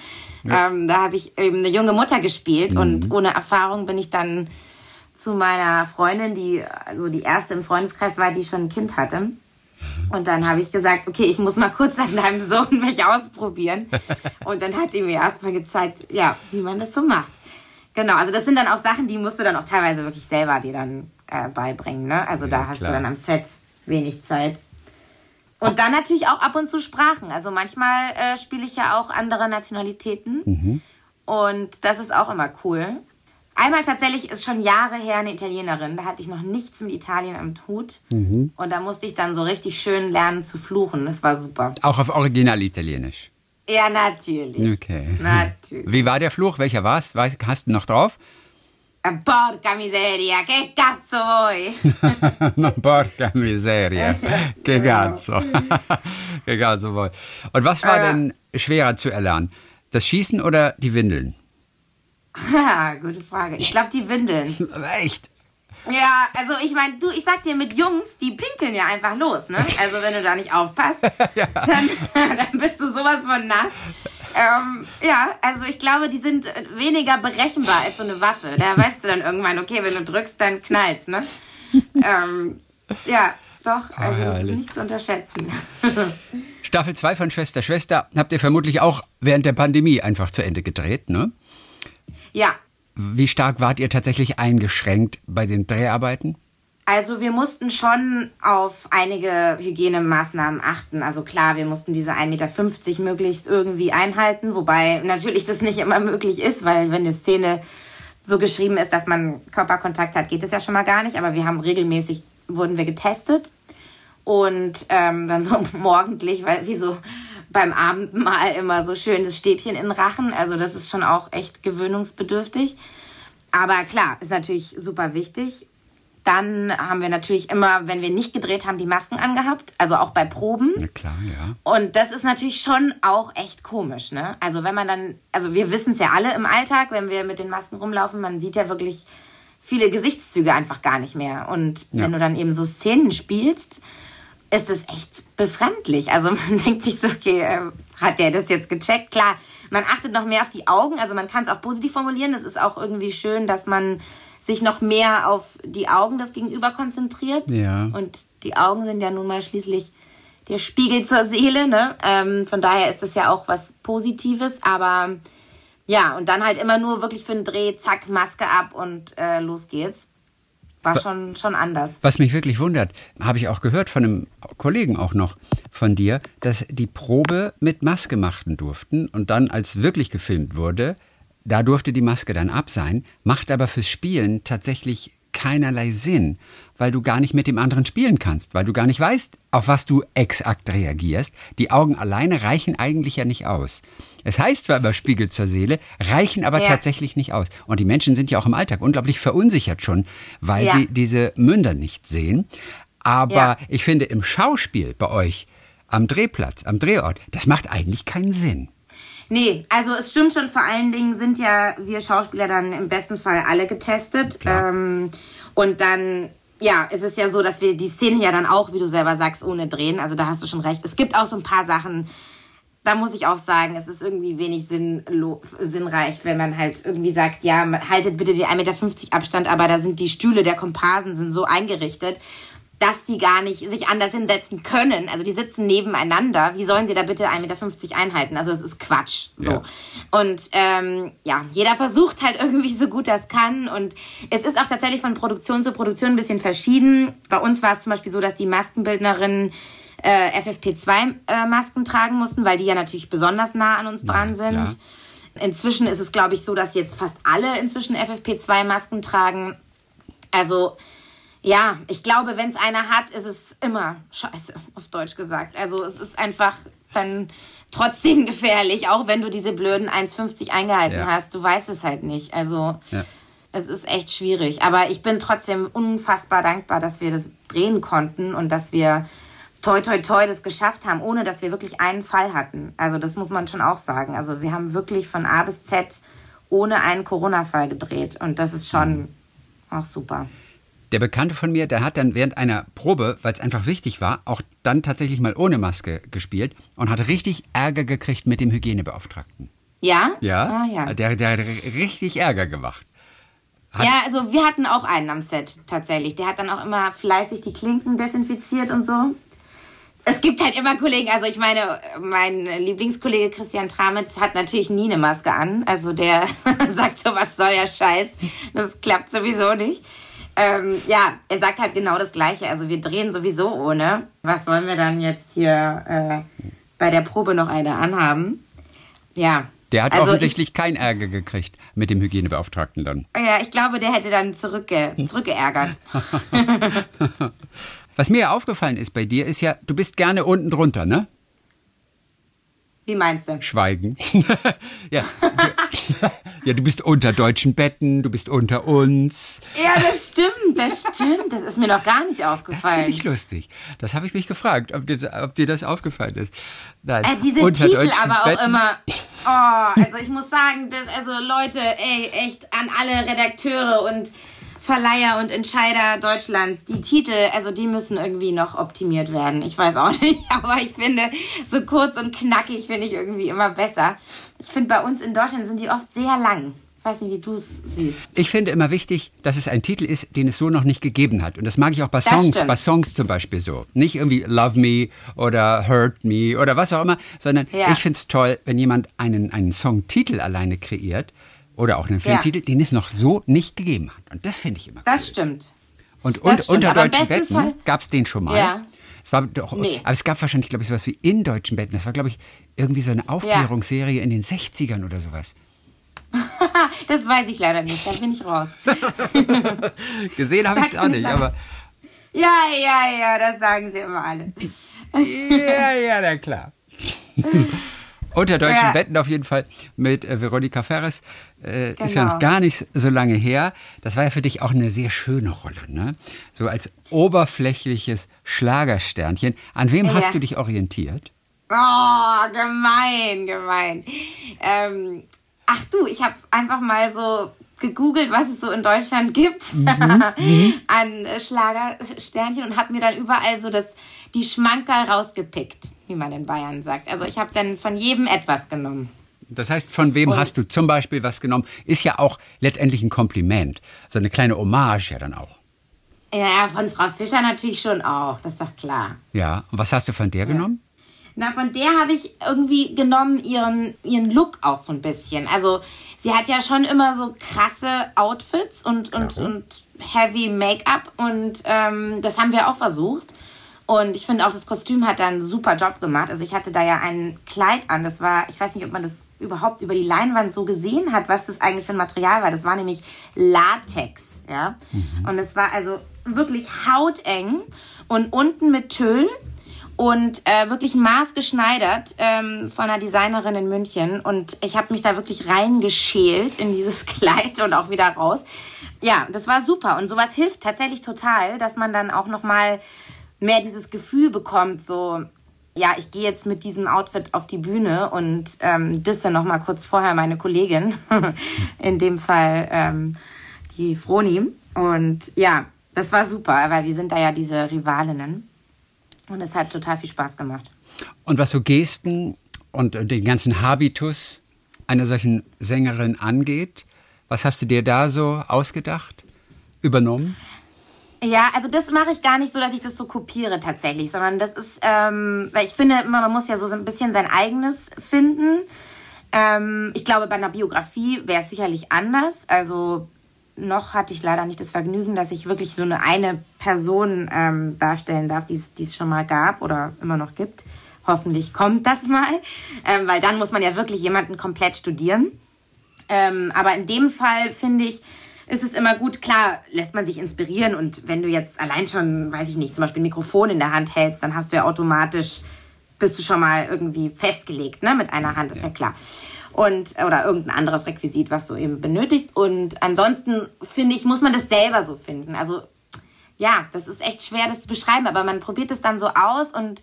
C: Ja. Ähm, da habe ich eben eine junge Mutter gespielt mhm. und ohne Erfahrung bin ich dann zu meiner Freundin, die also die erste im Freundeskreis war, die schon ein Kind hatte. Und dann habe ich gesagt, okay, ich muss mal kurz an deinem Sohn mich ausprobieren. Und dann hat die mir erstmal gezeigt, ja, wie man das so macht. Genau, also das sind dann auch Sachen, die musst du dann auch teilweise wirklich selber dir dann äh, beibringen. Ne? Also ja, da hast klar. du dann am Set wenig Zeit. Und dann natürlich auch ab und zu Sprachen. Also manchmal äh, spiele ich ja auch andere Nationalitäten. Mhm. Und das ist auch immer cool. Einmal tatsächlich ist schon Jahre her eine Italienerin. Da hatte ich noch nichts mit Italien am Hut. Mhm. Und da musste ich dann so richtig schön lernen zu fluchen. Das war super.
B: Auch auf Original Italienisch?
C: Ja, natürlich.
B: Okay.
C: Natürlich.
B: Wie war der Fluch? Welcher war es? Hast du noch drauf?
C: Porca miseria, che cazzo vuoi?
B: Porca miseria, che cazzo. che cazzo vuoi. Und was war denn schwerer zu erlernen? Das Schießen oder die Windeln?
C: Gute Frage. Ich glaube, die Windeln.
B: Echt?
C: Ja, also ich meine, du, ich sag dir, mit Jungs, die pinkeln ja einfach los, ne? Also wenn du da nicht aufpasst, ja. dann, dann bist du sowas von nass. Ähm, ja, also ich glaube, die sind weniger berechenbar als so eine Waffe. Da weißt du dann irgendwann, okay, wenn du drückst, dann knallst, ne? ähm, ja, doch, also oh, das ist nicht zu unterschätzen.
B: Staffel 2 von Schwester Schwester habt ihr vermutlich auch während der Pandemie einfach zu Ende gedreht, ne?
C: Ja.
B: Wie stark wart ihr tatsächlich eingeschränkt bei den Dreharbeiten?
C: Also wir mussten schon auf einige Hygienemaßnahmen achten. Also klar, wir mussten diese 1,50 Meter möglichst irgendwie einhalten, wobei natürlich das nicht immer möglich ist, weil wenn eine Szene so geschrieben ist, dass man Körperkontakt hat, geht es ja schon mal gar nicht. Aber wir haben regelmäßig, wurden wir getestet und ähm, dann so morgendlich, weil wie so beim Abendmahl immer so schön das Stäbchen in den Rachen. Also das ist schon auch echt gewöhnungsbedürftig. Aber klar, ist natürlich super wichtig. Dann haben wir natürlich immer, wenn wir nicht gedreht haben, die Masken angehabt, also auch bei Proben.
B: Na klar, ja.
C: Und das ist natürlich schon auch echt komisch, ne? Also wenn man dann, also wir wissen es ja alle im Alltag, wenn wir mit den Masken rumlaufen, man sieht ja wirklich viele Gesichtszüge einfach gar nicht mehr. Und ja. wenn du dann eben so Szenen spielst, ist es echt befremdlich. Also man denkt sich so, okay, äh, hat der das jetzt gecheckt? Klar, man achtet noch mehr auf die Augen. Also man kann es auch positiv formulieren. Es ist auch irgendwie schön, dass man sich noch mehr auf die Augen des Gegenüber konzentriert.
B: Ja.
C: Und die Augen sind ja nun mal schließlich der Spiegel zur Seele. Ne? Ähm, von daher ist das ja auch was Positives. Aber ja, und dann halt immer nur wirklich für einen Dreh, zack, Maske ab und äh, los geht's. War schon, schon anders.
B: Was mich wirklich wundert, habe ich auch gehört von einem Kollegen auch noch von dir, dass die Probe mit Maske machten durften und dann, als wirklich gefilmt wurde, da durfte die Maske dann ab sein, macht aber fürs Spielen tatsächlich keinerlei Sinn, weil du gar nicht mit dem anderen spielen kannst, weil du gar nicht weißt, auf was du exakt reagierst. Die Augen alleine reichen eigentlich ja nicht aus. Es heißt zwar immer Spiegel zur Seele, reichen aber ja. tatsächlich nicht aus. Und die Menschen sind ja auch im Alltag unglaublich verunsichert schon, weil ja. sie diese Münder nicht sehen. Aber ja. ich finde, im Schauspiel bei euch, am Drehplatz, am Drehort, das macht eigentlich keinen Sinn.
C: Nee, also es stimmt schon, vor allen Dingen sind ja wir Schauspieler dann im besten Fall alle getestet. Ähm, und dann, ja, ist es ja so, dass wir die Szene ja dann auch, wie du selber sagst, ohne drehen. Also da hast du schon recht. Es gibt auch so ein paar Sachen, da muss ich auch sagen, es ist irgendwie wenig sinnreich, wenn man halt irgendwie sagt, ja, haltet bitte den 1,50 Meter Abstand, aber da sind die Stühle der Komparsen sind so eingerichtet, dass die gar nicht sich anders hinsetzen können. Also die sitzen nebeneinander. Wie sollen sie da bitte 1,50 Meter einhalten? Also es ist Quatsch. So. Ja. Und ähm, ja, jeder versucht halt irgendwie so gut das kann. Und es ist auch tatsächlich von Produktion zu Produktion ein bisschen verschieden. Bei uns war es zum Beispiel so, dass die Maskenbildnerinnen äh, FFP2-Masken äh, tragen mussten, weil die ja natürlich besonders nah an uns dran sind. Ja. Inzwischen ist es, glaube ich, so, dass jetzt fast alle inzwischen FFP2-Masken tragen. Also ja, ich glaube, wenn es einer hat, ist es immer scheiße, auf Deutsch gesagt. Also es ist einfach dann trotzdem gefährlich, auch wenn du diese blöden 1,50 eingehalten ja. hast. Du weißt es halt nicht. Also ja. es ist echt schwierig. Aber ich bin trotzdem unfassbar dankbar, dass wir das drehen konnten und dass wir toi toi toi das geschafft haben, ohne dass wir wirklich einen Fall hatten. Also das muss man schon auch sagen. Also wir haben wirklich von A bis Z ohne einen Corona-Fall gedreht und das ist schon auch super.
B: Der Bekannte von mir, der hat dann während einer Probe, weil es einfach wichtig war, auch dann tatsächlich mal ohne Maske gespielt und hat richtig Ärger gekriegt mit dem Hygienebeauftragten.
C: Ja?
B: Ja. Ah, ja. Der, der hat richtig Ärger gemacht.
C: Hat ja, also wir hatten auch einen am Set tatsächlich. Der hat dann auch immer fleißig die Klinken desinfiziert und so. Es gibt halt immer Kollegen, also ich meine, mein Lieblingskollege Christian Tramitz hat natürlich nie eine Maske an. Also der sagt so, was soll der Scheiß? Das klappt sowieso nicht. Ähm, ja, er sagt halt genau das Gleiche. Also wir drehen sowieso ohne. Was sollen wir dann jetzt hier äh, bei der Probe noch eine anhaben? Ja.
B: Der hat also offensichtlich ich, keinen Ärger gekriegt mit dem Hygienebeauftragten dann.
C: Ja, ich glaube, der hätte dann zurückge zurückgeärgert.
B: Was mir aufgefallen ist bei dir, ist ja, du bist gerne unten drunter, ne?
C: Wie meinst du?
B: Schweigen. ja. ja, du bist unter deutschen Betten, du bist unter uns.
C: Ja, das stimmt, das stimmt. Das ist mir noch gar nicht aufgefallen. Das
B: finde ich lustig. Das habe ich mich gefragt, ob dir, ob dir das aufgefallen ist.
C: Nein, äh, diese Titel aber auch immer. Oh, also ich muss sagen, das, also Leute, ey, echt an alle Redakteure und Verleiher und Entscheider Deutschlands, die Titel, also die müssen irgendwie noch optimiert werden. Ich weiß auch nicht, aber ich finde, so kurz und knackig finde ich irgendwie immer besser. Ich finde, bei uns in Deutschland sind die oft sehr lang. Ich weiß nicht, wie du es siehst.
B: Ich finde immer wichtig, dass es ein Titel ist, den es so noch nicht gegeben hat. Und das mag ich auch bei Songs, bei Songs zum Beispiel so. Nicht irgendwie Love Me oder Hurt Me oder was auch immer, sondern ja. ich finde es toll, wenn jemand einen, einen Songtitel alleine kreiert oder auch einen Filmtitel, ja. den es noch so nicht gegeben hat. Und das finde ich immer
C: Das cool. stimmt.
B: Und, und das unter deutschen Betten gab es den schon mal. Ja. Es war doch, nee. aber es gab wahrscheinlich, glaube ich, sowas wie in deutschen Betten. Das war, glaube ich, irgendwie so eine Aufklärungsserie ja. in den 60ern oder sowas.
C: das weiß ich leider nicht, da bin ich raus.
B: Gesehen habe ich es auch nicht, aber.
C: Ja, ja, ja, das sagen sie immer alle.
B: ja, ja, na klar. Unter deutschen ja. Betten auf jeden Fall mit äh, Veronika Ferres. Äh, genau. Ist ja noch genau. gar nicht so lange her. Das war ja für dich auch eine sehr schöne Rolle, ne? So als oberflächliches Schlagersternchen. An wem ja. hast du dich orientiert?
C: Oh, gemein, gemein. Ähm, ach du, ich habe einfach mal so gegoogelt, was es so in Deutschland gibt mhm. an Schlagersternchen und habe mir dann überall so das, die Schmankerl rausgepickt, wie man in Bayern sagt. Also ich habe dann von jedem etwas genommen.
B: Das heißt, von wem und hast du zum Beispiel was genommen? Ist ja auch letztendlich ein Kompliment. So eine kleine Hommage ja dann auch.
C: Ja, von Frau Fischer natürlich schon auch, das ist doch klar.
B: Ja, und was hast du von der ja. genommen?
C: Na, von der habe ich irgendwie genommen ihren, ihren Look auch so ein bisschen. Also sie hat ja schon immer so krasse Outfits und, und, und heavy Make-up und ähm, das haben wir auch versucht. Und ich finde auch, das Kostüm hat da einen super Job gemacht. Also ich hatte da ja ein Kleid an, das war, ich weiß nicht, ob man das überhaupt über die Leinwand so gesehen hat, was das eigentlich für ein Material war. Das war nämlich Latex, ja. Mhm. Und es war also wirklich hauteng und unten mit Tüll und äh, wirklich maßgeschneidert ähm, von einer Designerin in München. Und ich habe mich da wirklich reingeschält in dieses Kleid und auch wieder raus. Ja, das war super. Und sowas hilft tatsächlich total, dass man dann auch noch mal mehr dieses Gefühl bekommt, so ja, ich gehe jetzt mit diesem Outfit auf die Bühne und ähm, dann noch mal kurz vorher meine Kollegin, in dem Fall ähm, die Froni. Und ja, das war super, weil wir sind da ja diese Rivalinnen. Und es hat total viel Spaß gemacht.
B: Und was so Gesten und den ganzen Habitus einer solchen Sängerin angeht, was hast du dir da so ausgedacht, übernommen?
C: Ja, also das mache ich gar nicht so, dass ich das so kopiere tatsächlich, sondern das ist, ähm, weil ich finde immer, man muss ja so ein bisschen sein eigenes finden. Ähm, ich glaube, bei einer Biografie wäre es sicherlich anders. Also noch hatte ich leider nicht das Vergnügen, dass ich wirklich nur eine, eine Person ähm, darstellen darf, die es schon mal gab oder immer noch gibt. Hoffentlich kommt das mal, ähm, weil dann muss man ja wirklich jemanden komplett studieren. Ähm, aber in dem Fall finde ich, ist es immer gut, klar, lässt man sich inspirieren und wenn du jetzt allein schon, weiß ich nicht, zum Beispiel ein Mikrofon in der Hand hältst, dann hast du ja automatisch, bist du schon mal irgendwie festgelegt, ne, mit einer Hand, ist ja, ja klar und oder irgendein anderes Requisit, was du eben benötigst. Und ansonsten finde ich, muss man das selber so finden. Also ja, das ist echt schwer, das zu beschreiben, aber man probiert es dann so aus und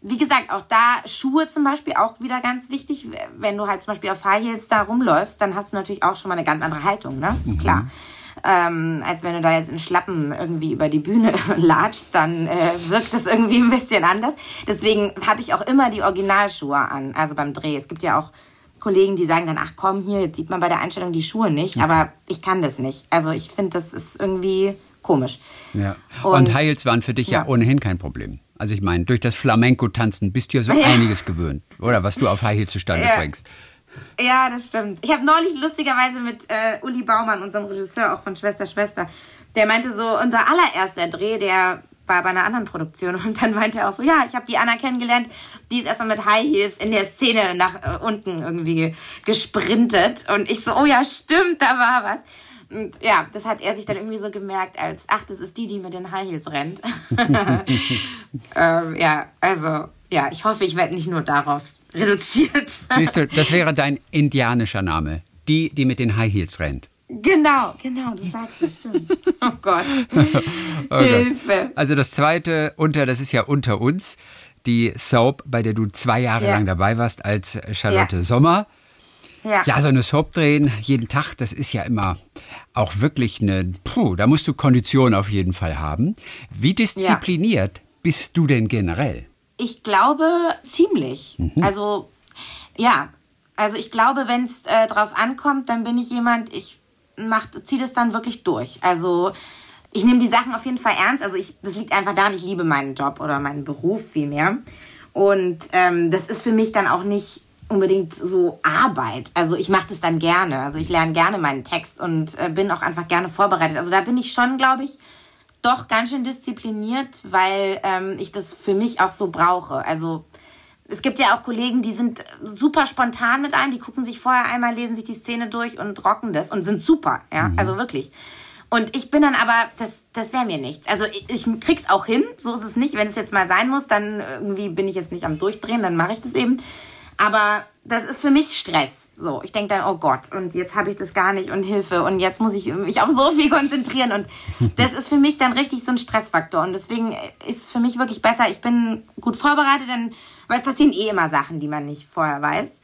C: wie gesagt, auch da Schuhe zum Beispiel auch wieder ganz wichtig. Wenn du halt zum Beispiel auf High Heels da rumläufst, dann hast du natürlich auch schon mal eine ganz andere Haltung, ne? Ist mhm. klar. Ähm, als wenn du da jetzt in Schlappen irgendwie über die Bühne latschst, dann äh, wirkt es irgendwie ein bisschen anders. Deswegen habe ich auch immer die Originalschuhe an, also beim Dreh. Es gibt ja auch Kollegen, die sagen dann, ach komm, hier, jetzt sieht man bei der Einstellung die Schuhe nicht, okay. aber ich kann das nicht. Also ich finde, das ist irgendwie komisch.
B: Ja. Und, Und Heils waren für dich ja. ja ohnehin kein Problem. Also ich meine, durch das Flamenco-Tanzen bist du ja so ja. einiges gewöhnt, oder? Was du auf High Heels zustande ja. bringst.
C: Ja, das stimmt. Ich habe neulich lustigerweise mit äh, Uli Baumann, unserem Regisseur auch von Schwester Schwester, der meinte so, unser allererster Dreh, der war bei einer anderen Produktion und dann meinte er auch so, ja, ich habe die Anna kennengelernt, die ist erstmal mit High Heels in der Szene nach äh, unten irgendwie gesprintet und ich so, oh ja, stimmt, da war was. Und ja, das hat er sich dann irgendwie so gemerkt, als, ach, das ist die, die mit den High Heels rennt. ähm, ja, also, ja, ich hoffe, ich werde nicht nur darauf reduziert.
B: Siehst du, das wäre dein indianischer Name. Die, die mit den High Heels rennt.
C: Genau, genau, du sagst es, stimmt. Oh Gott. oh Hilfe.
B: Also das zweite unter, das ist ja unter uns, die Soap, bei der du zwei Jahre ja. lang dabei warst als Charlotte ja. Sommer. Ja. ja, so eine Soap drehen jeden Tag, das ist ja immer auch wirklich eine, puh, da musst du Kondition auf jeden Fall haben. Wie diszipliniert bist du denn generell?
C: Ich glaube ziemlich. Mhm. Also ja, also ich glaube, wenn es äh, drauf ankommt, dann bin ich jemand, ich zieht es dann wirklich durch. Also ich nehme die Sachen auf jeden Fall ernst. Also ich, das liegt einfach daran, ich liebe meinen Job oder meinen Beruf vielmehr. Und ähm, das ist für mich dann auch nicht unbedingt so Arbeit. Also ich mache das dann gerne. Also ich lerne gerne meinen Text und äh, bin auch einfach gerne vorbereitet. Also da bin ich schon, glaube ich, doch ganz schön diszipliniert, weil ähm, ich das für mich auch so brauche. Also es gibt ja auch Kollegen, die sind super spontan mit einem, die gucken sich vorher einmal, lesen sich die Szene durch und rocken das und sind super, ja, mhm. also wirklich. Und ich bin dann aber, das, das wäre mir nichts. Also ich, ich krieg's auch hin, so ist es nicht. Wenn es jetzt mal sein muss, dann irgendwie bin ich jetzt nicht am Durchdrehen, dann mache ich das eben. Aber das ist für mich Stress. So, ich denke dann, oh Gott, und jetzt habe ich das gar nicht und Hilfe und jetzt muss ich mich auf so viel konzentrieren und das ist für mich dann richtig so ein Stressfaktor und deswegen ist es für mich wirklich besser, ich bin gut vorbereitet, denn, weil es passieren eh immer Sachen, die man nicht vorher weiß.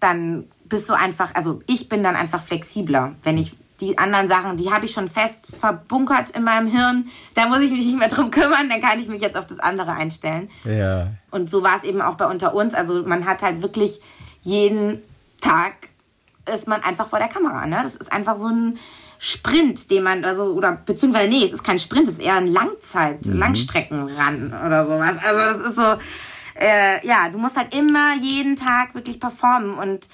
C: Dann bist du einfach, also ich bin dann einfach flexibler, wenn ich die anderen Sachen, die habe ich schon fest verbunkert in meinem Hirn. Da muss ich mich nicht mehr drum kümmern, dann kann ich mich jetzt auf das andere einstellen.
B: Ja.
C: Und so war es eben auch bei unter uns. Also man hat halt wirklich jeden Tag ist man einfach vor der Kamera. Ne? Das ist einfach so ein Sprint, den man, also, oder beziehungsweise, nee, es ist kein Sprint, es ist eher ein Langzeit, mhm. Langstreckenrun oder sowas. Also das ist so, äh, ja, du musst halt immer jeden Tag wirklich performen und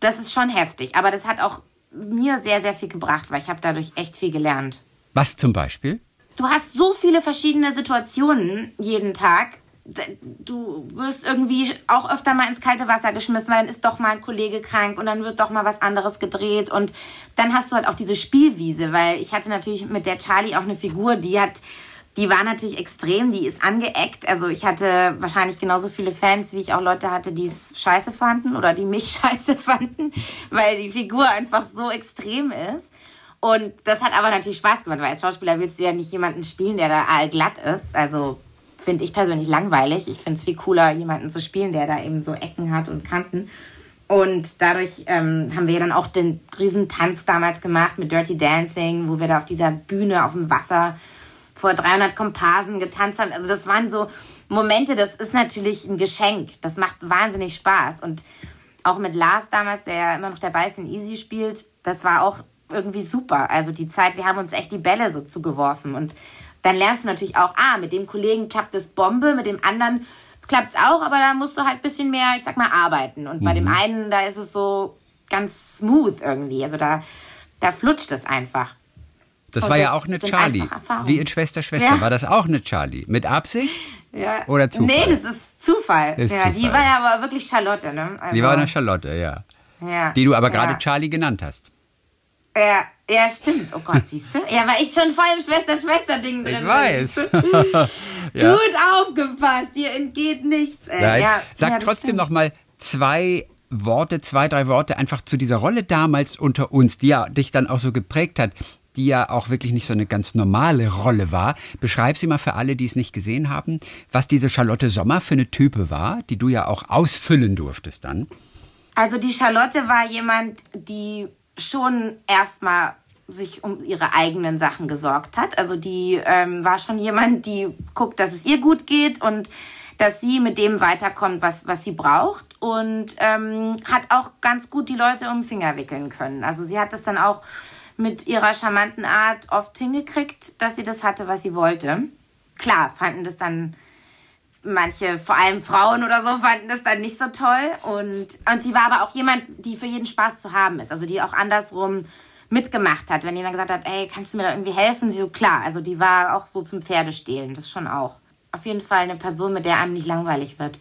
C: das ist schon heftig. Aber das hat auch mir sehr, sehr viel gebracht, weil ich habe dadurch echt viel gelernt.
B: Was zum Beispiel?
C: Du hast so viele verschiedene Situationen jeden Tag. Du wirst irgendwie auch öfter mal ins kalte Wasser geschmissen, weil dann ist doch mal ein Kollege krank und dann wird doch mal was anderes gedreht. Und dann hast du halt auch diese Spielwiese, weil ich hatte natürlich mit der Charlie auch eine Figur, die hat die war natürlich extrem, die ist angeeckt. Also ich hatte wahrscheinlich genauso viele Fans, wie ich auch Leute hatte, die es scheiße fanden oder die mich scheiße fanden, weil die Figur einfach so extrem ist. Und das hat aber natürlich Spaß gemacht, weil als Schauspieler willst du ja nicht jemanden spielen, der da allglatt ist. Also finde ich persönlich langweilig. Ich finde es viel cooler, jemanden zu spielen, der da eben so Ecken hat und Kanten. Und dadurch ähm, haben wir dann auch den Riesentanz damals gemacht mit Dirty Dancing, wo wir da auf dieser Bühne auf dem Wasser vor 300 Komparsen getanzt haben. Also das waren so Momente, das ist natürlich ein Geschenk. Das macht wahnsinnig Spaß. Und auch mit Lars damals, der ja immer noch dabei ist und Easy spielt, das war auch irgendwie super. Also die Zeit, wir haben uns echt die Bälle so zugeworfen. Und dann lernst du natürlich auch, ah, mit dem Kollegen klappt es Bombe, mit dem anderen klappt es auch, aber da musst du halt ein bisschen mehr, ich sag mal, arbeiten. Und mhm. bei dem mhm. einen, da ist es so ganz smooth irgendwie. Also da, da flutscht es einfach.
B: Das war das ja auch eine Charlie. Wie in Schwester, Schwester. Ja. War das auch eine Charlie? Mit Absicht?
C: Ja.
B: Oder Zufall?
C: Nee, das ist Zufall. Ist ja, Zufall. Die war ja aber wirklich Charlotte, ne?
B: Also, die war eine Charlotte, ja. ja. Die du aber gerade ja. Charlie genannt hast.
C: Ja, ja, stimmt. Oh Gott, siehst du? Ja, weil ich schon voll im Schwester-Schwester-Ding drin
B: Ich weiß.
C: ja. Gut aufgepasst, dir entgeht nichts. Ey. Ja,
B: Sag trotzdem noch mal zwei Worte, zwei, drei Worte einfach zu dieser Rolle damals unter uns, die ja dich dann auch so geprägt hat die ja auch wirklich nicht so eine ganz normale Rolle war. Beschreib sie mal für alle, die es nicht gesehen haben, was diese Charlotte Sommer für eine Type war, die du ja auch ausfüllen durftest dann.
C: Also die Charlotte war jemand, die schon erstmal sich um ihre eigenen Sachen gesorgt hat. Also die ähm, war schon jemand, die guckt, dass es ihr gut geht und dass sie mit dem weiterkommt, was, was sie braucht und ähm, hat auch ganz gut die Leute um den Finger wickeln können. Also sie hat das dann auch mit ihrer charmanten Art oft hingekriegt, dass sie das hatte, was sie wollte. Klar, fanden das dann manche, vor allem Frauen oder so, fanden das dann nicht so toll. Und, und sie war aber auch jemand, die für jeden Spaß zu haben ist. Also die auch andersrum mitgemacht hat. Wenn jemand gesagt hat, ey, kannst du mir da irgendwie helfen? Sie so, klar. Also die war auch so zum Pferdestehlen, das schon auch auf jeden Fall eine Person, mit der einem nicht langweilig wird.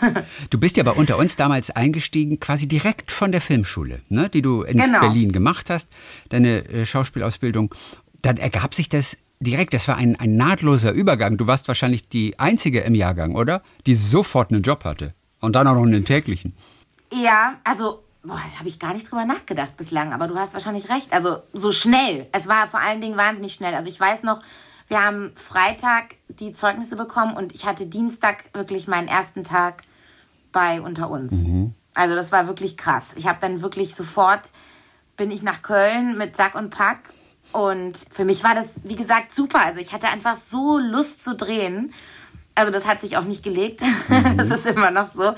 B: du bist ja bei unter uns damals eingestiegen, quasi direkt von der Filmschule, ne, die du in genau. Berlin gemacht hast, deine äh, Schauspielausbildung. Dann ergab sich das direkt, das war ein, ein nahtloser Übergang. Du warst wahrscheinlich die Einzige im Jahrgang, oder? Die sofort einen Job hatte. Und dann auch noch einen täglichen.
C: Ja, also Boah, da habe ich gar nicht drüber nachgedacht bislang, aber du hast wahrscheinlich recht. Also so schnell. Es war vor allen Dingen wahnsinnig schnell. Also ich weiß noch, wir haben Freitag die Zeugnisse bekommen und ich hatte Dienstag wirklich meinen ersten Tag bei unter uns. Mhm. Also das war wirklich krass. Ich habe dann wirklich sofort bin ich nach Köln mit Sack und Pack und für mich war das wie gesagt super. Also ich hatte einfach so Lust zu drehen. Also das hat sich auch nicht gelegt. Mhm. Das ist immer noch so,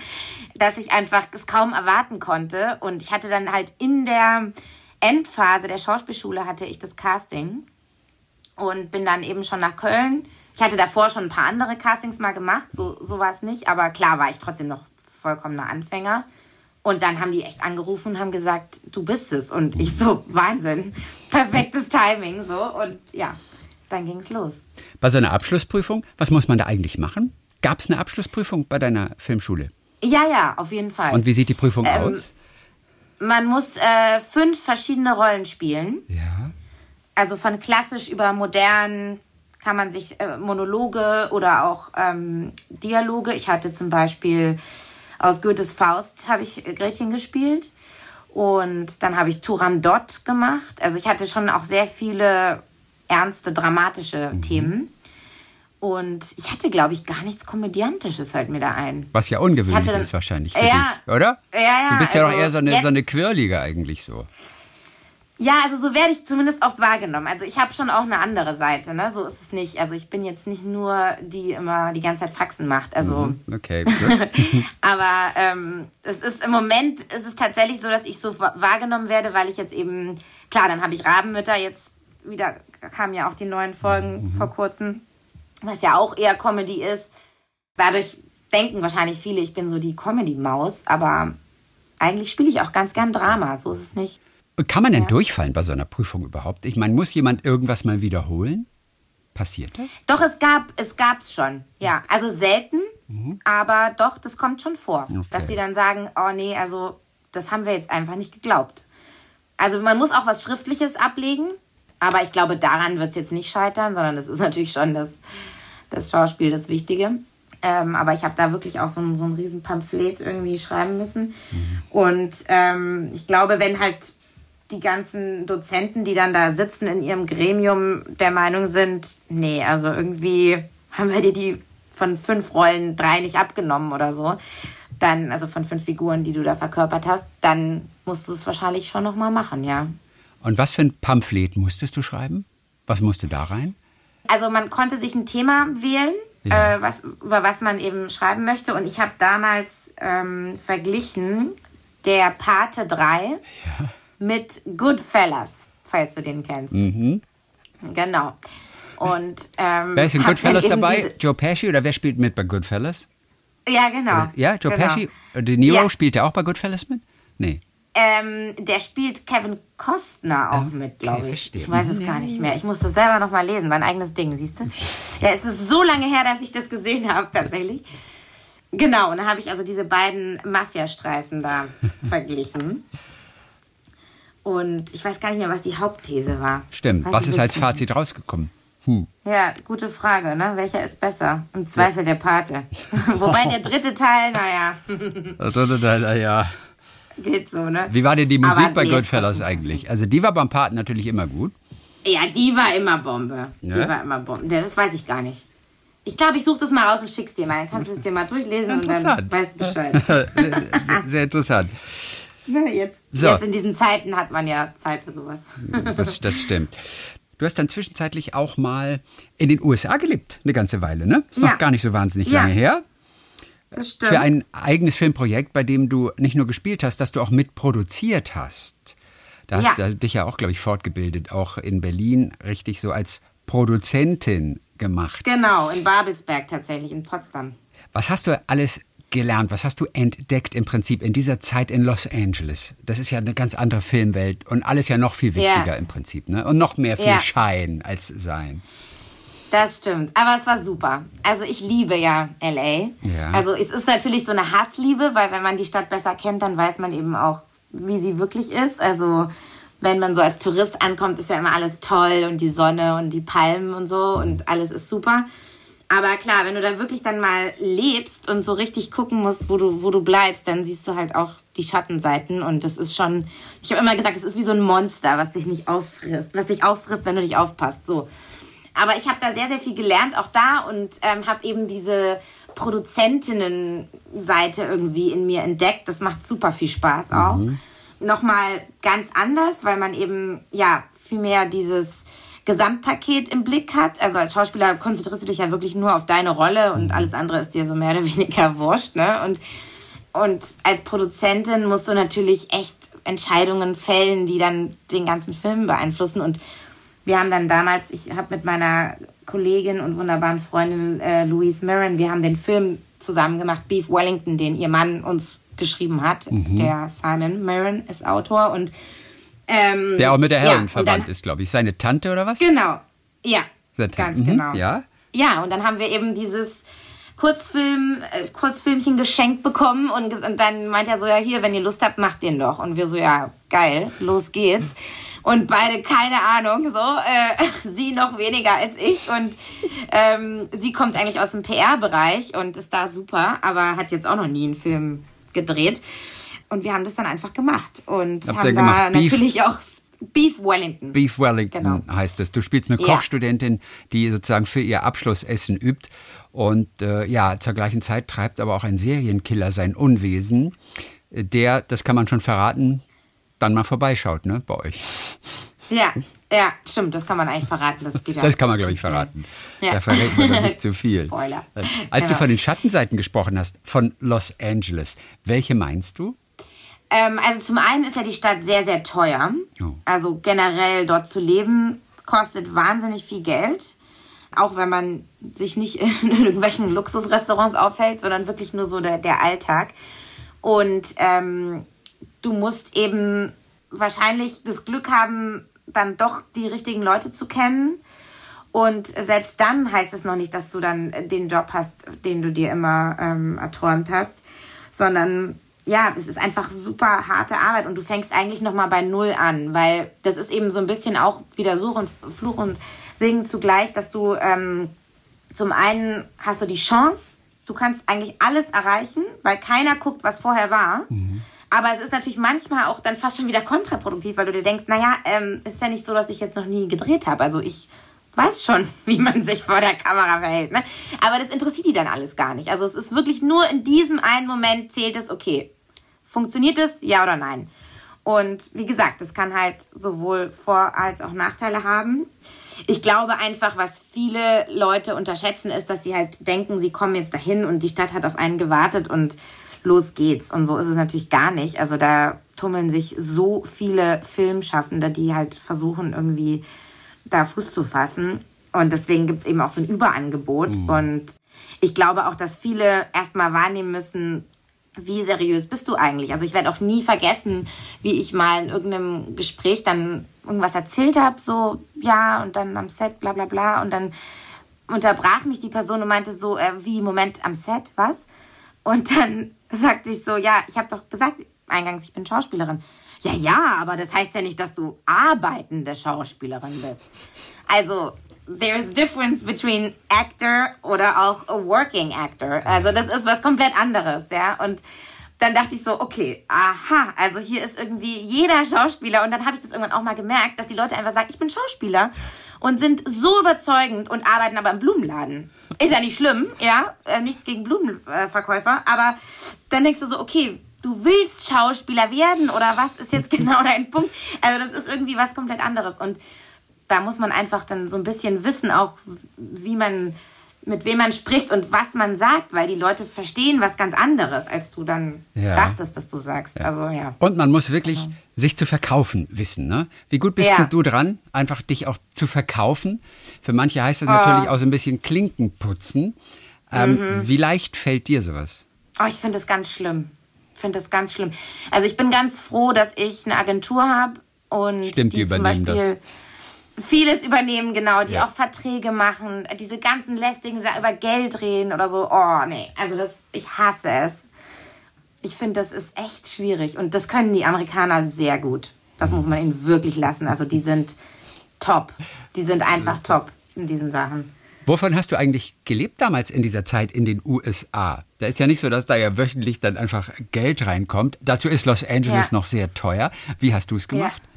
C: dass ich einfach es kaum erwarten konnte und ich hatte dann halt in der Endphase der Schauspielschule hatte ich das Casting und bin dann eben schon nach Köln. Ich hatte davor schon ein paar andere Castings mal gemacht, so, so war es nicht, aber klar war ich trotzdem noch vollkommener Anfänger. Und dann haben die echt angerufen und haben gesagt, du bist es. Und ich so, Wahnsinn, perfektes Timing, so. Und ja, dann ging es los.
B: Bei so einer Abschlussprüfung, was muss man da eigentlich machen? Gab es eine Abschlussprüfung bei deiner Filmschule?
C: Ja, ja, auf jeden Fall.
B: Und wie sieht die Prüfung ähm, aus?
C: Man muss äh, fünf verschiedene Rollen spielen.
B: Ja
C: also von klassisch über modern kann man sich äh, Monologe oder auch ähm, Dialoge. Ich hatte zum Beispiel aus Goethes Faust habe ich Gretchen gespielt und dann habe ich Turandot gemacht. Also ich hatte schon auch sehr viele ernste, dramatische mhm. Themen. Und ich hatte, glaube ich, gar nichts Komödiantisches, fällt mir da ein.
B: Was ja ungewöhnlich dann, ist wahrscheinlich für
C: ja,
B: dich, oder?
C: Ja, ja.
B: Du bist ja also, doch eher so eine, so eine Quirlige eigentlich so.
C: Ja, also so werde ich zumindest oft wahrgenommen. Also ich habe schon auch eine andere Seite, ne? So ist es nicht. Also ich bin jetzt nicht nur die immer die ganze Zeit Faxen macht. Also
B: Mhm, okay.
C: aber ähm, es ist im Moment ist es tatsächlich so, dass ich so wahrgenommen werde, weil ich jetzt eben klar, dann habe ich Rabenmütter jetzt wieder kamen ja auch die neuen Folgen mhm. vor kurzem, was ja auch eher Comedy ist. Dadurch denken wahrscheinlich viele, ich bin so die Comedy-Maus, aber eigentlich spiele ich auch ganz gern Drama. So ist es nicht.
B: Kann man denn ja. durchfallen bei so einer Prüfung überhaupt? Ich meine, muss jemand irgendwas mal wiederholen? Passiert das?
C: Doch, es gab es gab's schon. Ja, also selten, mhm. aber doch, das kommt schon vor, okay. dass die dann sagen, oh nee, also das haben wir jetzt einfach nicht geglaubt. Also man muss auch was Schriftliches ablegen, aber ich glaube, daran wird es jetzt nicht scheitern, sondern das ist natürlich schon das, das Schauspiel das Wichtige. Ähm, aber ich habe da wirklich auch so ein, so ein riesen Pamphlet irgendwie schreiben müssen. Mhm. Und ähm, ich glaube, wenn halt die ganzen Dozenten, die dann da sitzen in ihrem Gremium, der Meinung sind, nee, also irgendwie haben wir dir die von fünf Rollen drei nicht abgenommen oder so, dann, also von fünf Figuren, die du da verkörpert hast, dann musst du es wahrscheinlich schon nochmal machen, ja.
B: Und was für ein Pamphlet musstest du schreiben? Was musste da rein?
C: Also man konnte sich ein Thema wählen, ja. äh, was, über was man eben schreiben möchte. Und ich habe damals ähm, verglichen der Pate 3 ja mit Goodfellas, falls du den kennst. Mhm. Genau. Und, ähm,
B: wer ist in Goodfellas dabei? Joe Pesci oder wer spielt mit bei Goodfellas?
C: Ja, genau.
B: Ja, Joe genau. Pesci. De Niro ja. spielt ja auch bei Goodfellas mit? Nee.
C: Ähm, der spielt Kevin Costner auch okay, mit, glaube ich. Verstehe. Ich weiß es gar nicht mehr. Ich muss das selber noch mal lesen. Mein eigenes Ding, siehst du? Ja, es ist so lange her, dass ich das gesehen habe, tatsächlich. Genau, und dann habe ich also diese beiden Mafiastreifen da verglichen. Und ich weiß gar nicht mehr, was die Hauptthese war.
B: Stimmt. Weiß was ist als Fazit rausgekommen?
C: Hm. Ja, gute Frage, ne? Welcher ist besser? Im Zweifel ja. der Pate. Wobei der dritte Teil, naja.
B: der dritte Teil, naja.
C: Geht so, ne?
B: Wie war denn die Musik Aber bei Goodfellas eigentlich? Also die war beim Paten natürlich immer gut.
C: Ja, die war immer Bombe. Ne? Die war immer Bombe. Das weiß ich gar nicht. Ich glaube, ich suche das mal raus und schick's dir mal. Dann kannst du es dir mal durchlesen und dann weißt du Bescheid.
B: sehr, sehr interessant.
C: Ne, jetzt, so. jetzt in diesen Zeiten hat man ja Zeit für sowas.
B: Das, das stimmt. Du hast dann zwischenzeitlich auch mal in den USA gelebt, eine ganze Weile, ne? Ist ja. noch gar nicht so wahnsinnig ja. lange her.
C: Das stimmt.
B: Für ein eigenes Filmprojekt, bei dem du nicht nur gespielt hast, das du auch mitproduziert hast. Da hast ja. du dich ja auch, glaube ich, fortgebildet, auch in Berlin, richtig so als Produzentin gemacht.
C: Genau, in Babelsberg tatsächlich, in Potsdam.
B: Was hast du alles gelernt? Was hast du entdeckt im Prinzip in dieser Zeit in Los Angeles? Das ist ja eine ganz andere Filmwelt und alles ja noch viel wichtiger ja. im Prinzip, ne? Und noch mehr viel ja. Schein als Sein.
C: Das stimmt, aber es war super. Also ich liebe ja LA. Ja. Also es ist natürlich so eine Hassliebe, weil wenn man die Stadt besser kennt, dann weiß man eben auch, wie sie wirklich ist. Also wenn man so als Tourist ankommt, ist ja immer alles toll und die Sonne und die Palmen und so und alles ist super. Aber klar, wenn du da wirklich dann mal lebst und so richtig gucken musst, wo du, wo du bleibst, dann siehst du halt auch die Schattenseiten. Und das ist schon, ich habe immer gesagt, es ist wie so ein Monster, was dich nicht auffrisst, was dich auffrisst, wenn du dich aufpasst. So. Aber ich habe da sehr, sehr viel gelernt, auch da, und ähm, habe eben diese Produzentinnen-Seite irgendwie in mir entdeckt. Das macht super viel Spaß auch. Mhm. Nochmal ganz anders, weil man eben, ja, viel mehr dieses Gesamtpaket im Blick hat. Also als Schauspieler konzentrierst du dich ja wirklich nur auf deine Rolle und mhm. alles andere ist dir so mehr oder weniger wurscht. Ne? Und, und als Produzentin musst du natürlich echt Entscheidungen fällen, die dann den ganzen Film beeinflussen. Und wir haben dann damals, ich habe mit meiner Kollegin und wunderbaren Freundin äh, Louise Mirren, wir haben den Film zusammen gemacht, Beef Wellington, den ihr Mann uns geschrieben hat. Mhm. Der Simon Mirren ist Autor und
B: ähm, der auch mit der Herren ja, verwandt dann, ist, glaube ich. Seine Tante oder was?
C: Genau. Ja. Ganz mhm. genau.
B: Ja.
C: Ja, und dann haben wir eben dieses Kurzfilm, äh, Kurzfilmchen geschenkt bekommen und, und dann meint er so, ja, hier, wenn ihr Lust habt, macht den doch. Und wir so, ja, geil, los geht's. Und beide keine Ahnung, so, äh, sie noch weniger als ich. Und ähm, sie kommt eigentlich aus dem PR-Bereich und ist da super, aber hat jetzt auch noch nie einen Film gedreht. Und wir haben das dann einfach gemacht und Habt haben da Beef, natürlich auch Beef Wellington.
B: Beef Wellington genau. heißt es. Du spielst eine Kochstudentin, die sozusagen für ihr Abschlussessen übt. Und äh, ja, zur gleichen Zeit treibt aber auch ein Serienkiller sein Unwesen, der, das kann man schon verraten, dann mal vorbeischaut, ne, bei euch.
C: Ja, ja, stimmt, das kann man eigentlich verraten. Das, geht ja.
B: das kann man, glaube ich, verraten. Ja. Da verrät man doch nicht zu viel.
C: Spoiler.
B: Als genau. du von den Schattenseiten gesprochen hast, von Los Angeles, welche meinst du?
C: Ähm, also zum einen ist ja die Stadt sehr, sehr teuer. Oh. Also generell dort zu leben kostet wahnsinnig viel Geld. Auch wenn man sich nicht in irgendwelchen Luxusrestaurants aufhält, sondern wirklich nur so der, der Alltag. Und ähm, du musst eben wahrscheinlich das Glück haben, dann doch die richtigen Leute zu kennen. Und selbst dann heißt es noch nicht, dass du dann den Job hast, den du dir immer ähm, erträumt hast, sondern ja, es ist einfach super harte Arbeit und du fängst eigentlich nochmal bei Null an, weil das ist eben so ein bisschen auch wieder Such und Fluch und Singen zugleich, dass du ähm, zum einen hast du die Chance, du kannst eigentlich alles erreichen, weil keiner guckt, was vorher war. Mhm. Aber es ist natürlich manchmal auch dann fast schon wieder kontraproduktiv, weil du dir denkst, naja, ähm, ist ja nicht so, dass ich jetzt noch nie gedreht habe. Also ich weiß schon, wie man sich vor der Kamera verhält. Ne? Aber das interessiert die dann alles gar nicht. Also es ist wirklich nur in diesem einen Moment zählt es, okay, funktioniert es, ja oder nein? Und wie gesagt, das kann halt sowohl Vor- als auch Nachteile haben. Ich glaube einfach, was viele Leute unterschätzen, ist, dass sie halt denken, sie kommen jetzt dahin und die Stadt hat auf einen gewartet und los geht's. Und so ist es natürlich gar nicht. Also da tummeln sich so viele Filmschaffende, die halt versuchen, irgendwie da Fuß zu fassen. Und deswegen gibt es eben auch so ein Überangebot. Mhm. Und ich glaube auch, dass viele erstmal wahrnehmen müssen, wie seriös bist du eigentlich? Also ich werde auch nie vergessen, wie ich mal in irgendeinem Gespräch dann irgendwas erzählt habe, so ja, und dann am Set, bla bla bla. Und dann unterbrach mich die Person und meinte so, äh, wie, Moment, am Set, was? Und dann sagte ich so, ja, ich habe doch gesagt eingangs, ich bin Schauspielerin. Ja, ja, aber das heißt ja nicht, dass du arbeitende Schauspielerin bist. Also, there's difference between actor oder auch a working actor. Also, das ist was komplett anderes, ja. Und dann dachte ich so, okay, aha, also hier ist irgendwie jeder Schauspieler. Und dann habe ich das irgendwann auch mal gemerkt, dass die Leute einfach sagen, ich bin Schauspieler und sind so überzeugend und arbeiten aber im Blumenladen. Ist ja nicht schlimm, ja, äh, nichts gegen Blumenverkäufer, aber dann denkst du so, okay, du willst Schauspieler werden oder was ist jetzt genau dein Punkt? Also das ist irgendwie was komplett anderes und da muss man einfach dann so ein bisschen wissen, auch wie man mit wem man spricht und was man sagt, weil die Leute verstehen was ganz anderes, als du dann ja. dachtest, dass du sagst. Ja. Also, ja.
B: Und man muss wirklich ja. sich zu verkaufen wissen. Ne? Wie gut bist du dran, einfach dich auch zu verkaufen? Für manche heißt das oh. natürlich auch so ein bisschen Klinken putzen. Ähm, mhm. Wie leicht fällt dir sowas?
C: Oh, ich finde das ganz schlimm. Ich finde das ganz schlimm. Also ich bin ganz froh, dass ich eine Agentur habe und
B: Stimmt, die, die zum Beispiel das
C: vieles übernehmen, genau, die ja. auch Verträge machen, diese ganzen lästigen Sachen über Geld reden oder so. Oh, nee, also das, ich hasse es. Ich finde, das ist echt schwierig und das können die Amerikaner sehr gut. Das muss man ihnen wirklich lassen. Also die sind top. Die sind einfach top in diesen Sachen.
B: Wovon hast du eigentlich gelebt damals in dieser Zeit in den USA? Da ist ja nicht so, dass da ja wöchentlich dann einfach Geld reinkommt. Dazu ist Los Angeles ja. noch sehr teuer. Wie hast du es gemacht? Ja.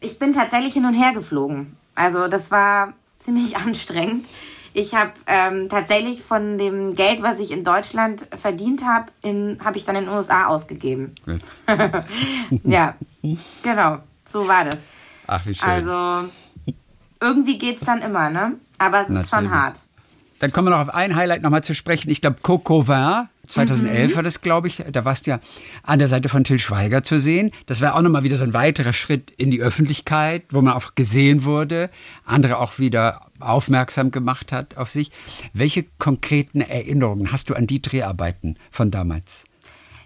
C: Ich bin tatsächlich hin und her geflogen. Also das war ziemlich anstrengend. Ich habe ähm, tatsächlich von dem Geld, was ich in Deutschland verdient habe, habe ich dann in den USA ausgegeben. ja, genau. So war das.
B: Ach, wie schön.
C: Also irgendwie geht es dann immer, ne? Aber es ist schon hart.
B: Dann kommen wir noch auf ein Highlight nochmal zu sprechen. Ich glaube, Coco Vin 2011 mhm. war das, glaube ich. Da warst du ja an der Seite von Till Schweiger zu sehen. Das war auch nochmal wieder so ein weiterer Schritt in die Öffentlichkeit, wo man auch gesehen wurde, andere auch wieder aufmerksam gemacht hat auf sich. Welche konkreten Erinnerungen hast du an die Dreharbeiten von damals?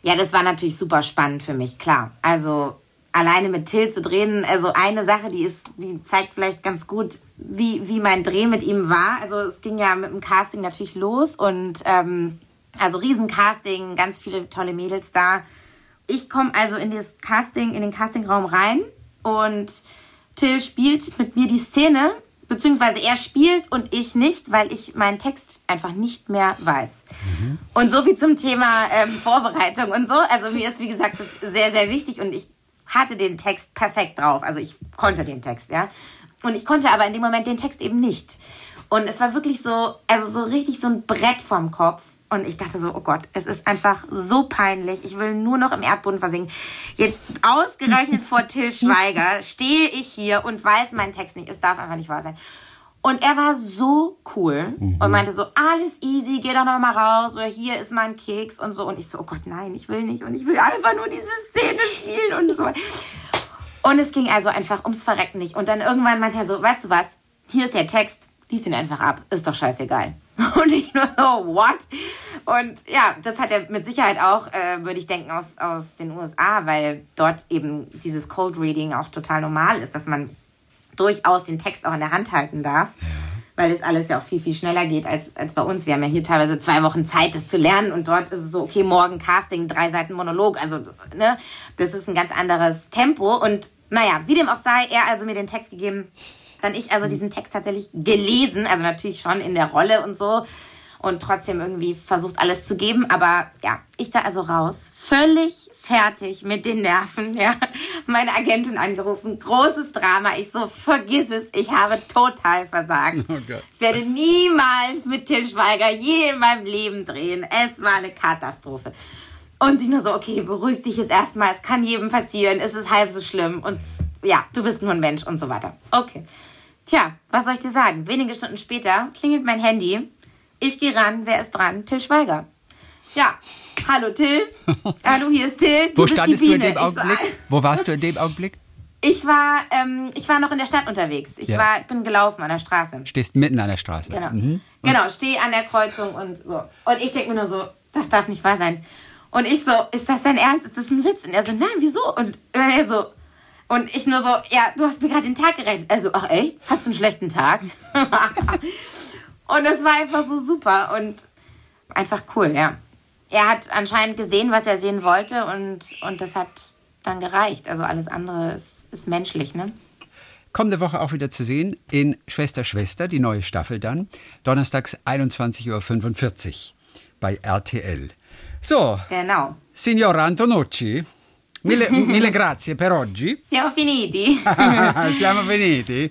C: Ja, das war natürlich super spannend für mich, klar. Also alleine mit Till zu drehen, also eine Sache, die ist, die zeigt vielleicht ganz gut, wie, wie mein Dreh mit ihm war. Also es ging ja mit dem Casting natürlich los und ähm, also Riesencasting, ganz viele tolle Mädels da. Ich komme also in das Casting, in den Castingraum rein und Till spielt mit mir die Szene, beziehungsweise er spielt und ich nicht, weil ich meinen Text einfach nicht mehr weiß. Mhm. Und so viel zum Thema ähm, Vorbereitung und so. Also mir ist, wie gesagt, sehr, sehr wichtig und ich hatte den Text perfekt drauf. Also ich konnte den Text, ja. Und ich konnte aber in dem Moment den Text eben nicht. Und es war wirklich so, also so richtig so ein Brett vorm Kopf Und ich dachte so, oh Gott, es ist einfach so peinlich. Ich will nur noch im Erdboden versinken. Jetzt ausgerechnet vor Till Schweiger stehe ich hier und weiß meinen Text nicht. Es darf einfach nicht wahr sein. Und er war so cool mhm. und meinte so, alles easy, geh doch noch mal raus oder hier ist mein Keks und so. Und ich so, oh Gott, nein, ich will nicht und ich will einfach nur diese Szene spielen und so. Und es ging also einfach ums Verrecken nicht. Und dann irgendwann meinte er so, weißt du was, hier ist der Text, lies ihn einfach ab, ist doch scheißegal. Und ich nur so, what? Und ja, das hat er mit Sicherheit auch, äh, würde ich denken, aus, aus den USA, weil dort eben dieses Cold Reading auch total normal ist, dass man durchaus den Text auch in der Hand halten darf. Weil das alles ja auch viel, viel schneller geht als, als bei uns. Wir haben ja hier teilweise zwei Wochen Zeit, das zu lernen. Und dort ist es so, okay, morgen Casting, drei Seiten Monolog. Also, ne, das ist ein ganz anderes Tempo. Und naja, wie dem auch sei, er also mir den Text gegeben. Dann ich also diesen Text tatsächlich gelesen. Also natürlich schon in der Rolle und so und trotzdem irgendwie versucht alles zu geben. Aber ja, ich da also raus, völlig fertig mit den Nerven. Ja, meine Agentin angerufen, großes Drama. Ich so, vergiss es, ich habe total versagt. Oh ich werde niemals mit Till Schweiger je in meinem Leben drehen. Es war eine Katastrophe. Und sie nur so, okay, beruhig dich jetzt erstmal, es kann jedem passieren, es ist halb so schlimm und ja, du bist nur ein Mensch und so weiter. Okay. Tja, was soll ich dir sagen? Wenige Stunden später klingelt mein Handy ich gehe ran, wer ist dran? Till Schweiger. Ja, hallo Till. hallo, hier ist Till.
B: Du Wo standest du in dem Augenblick? Wo warst du in dem Augenblick?
C: Ich war, ähm, ich war noch in der Stadt unterwegs. Ich ja. war, bin gelaufen an der Straße.
B: Stehst mitten an der Straße.
C: Genau. Mhm. Genau, stehe an der Kreuzung und so. Und ich denke mir nur so, das darf nicht wahr sein. Und ich so, ist das dein Ernst? Ist das ein Witz? Und er so, nein, wieso? Und er so, und ich nur so, ja, du hast mir gerade den Tag gerettet. Also, ach echt? Hast du einen schlechten Tag? Und es war einfach so super und einfach cool, ja. Er hat anscheinend gesehen, was er sehen wollte und, und das hat dann gereicht. Also alles andere ist, ist menschlich, ne?
B: Kommende Woche auch wieder zu sehen in Schwester Schwester, die neue Staffel dann. Donnerstags 21.45 Uhr bei RTL. So.
C: Genau.
B: Signora Antonucci, mille, mille grazie per oggi.
C: Siamo finiti.
B: Siamo finiti.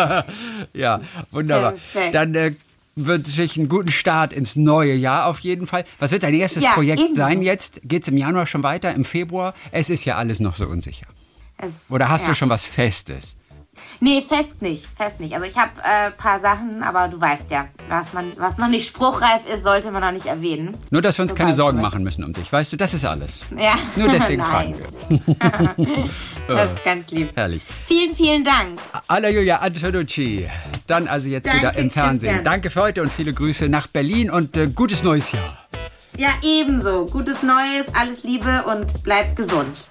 B: ja, wunderbar. Perfekt. Dann äh, wünsche ich einen guten Start ins neue Jahr auf jeden Fall. Was wird dein erstes ja, Projekt ebenso. sein jetzt? Geht es im Januar schon weiter, im Februar? Es ist ja alles noch so unsicher. Es, Oder hast ja. du schon was Festes?
C: Nee, fest nicht, fest nicht. Also ich habe ein äh, paar Sachen, aber du weißt ja, was, man, was noch nicht spruchreif ist, sollte man noch nicht erwähnen.
B: Nur, dass wir uns so keine Sorgen machen müssen um dich. Weißt du, das ist alles. Ja. Nur deswegen fragen wir.
C: das ist ganz lieb.
B: Herrlich.
C: Vielen, vielen Dank.
B: Alla Julia Antonucci. Dann also jetzt Danke, wieder im Fernsehen. Christian. Danke für heute und viele Grüße nach Berlin und äh, gutes neues Jahr.
C: Ja, ebenso. Gutes Neues, alles Liebe und bleibt gesund.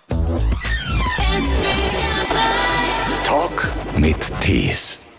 A: Talk mit Tees.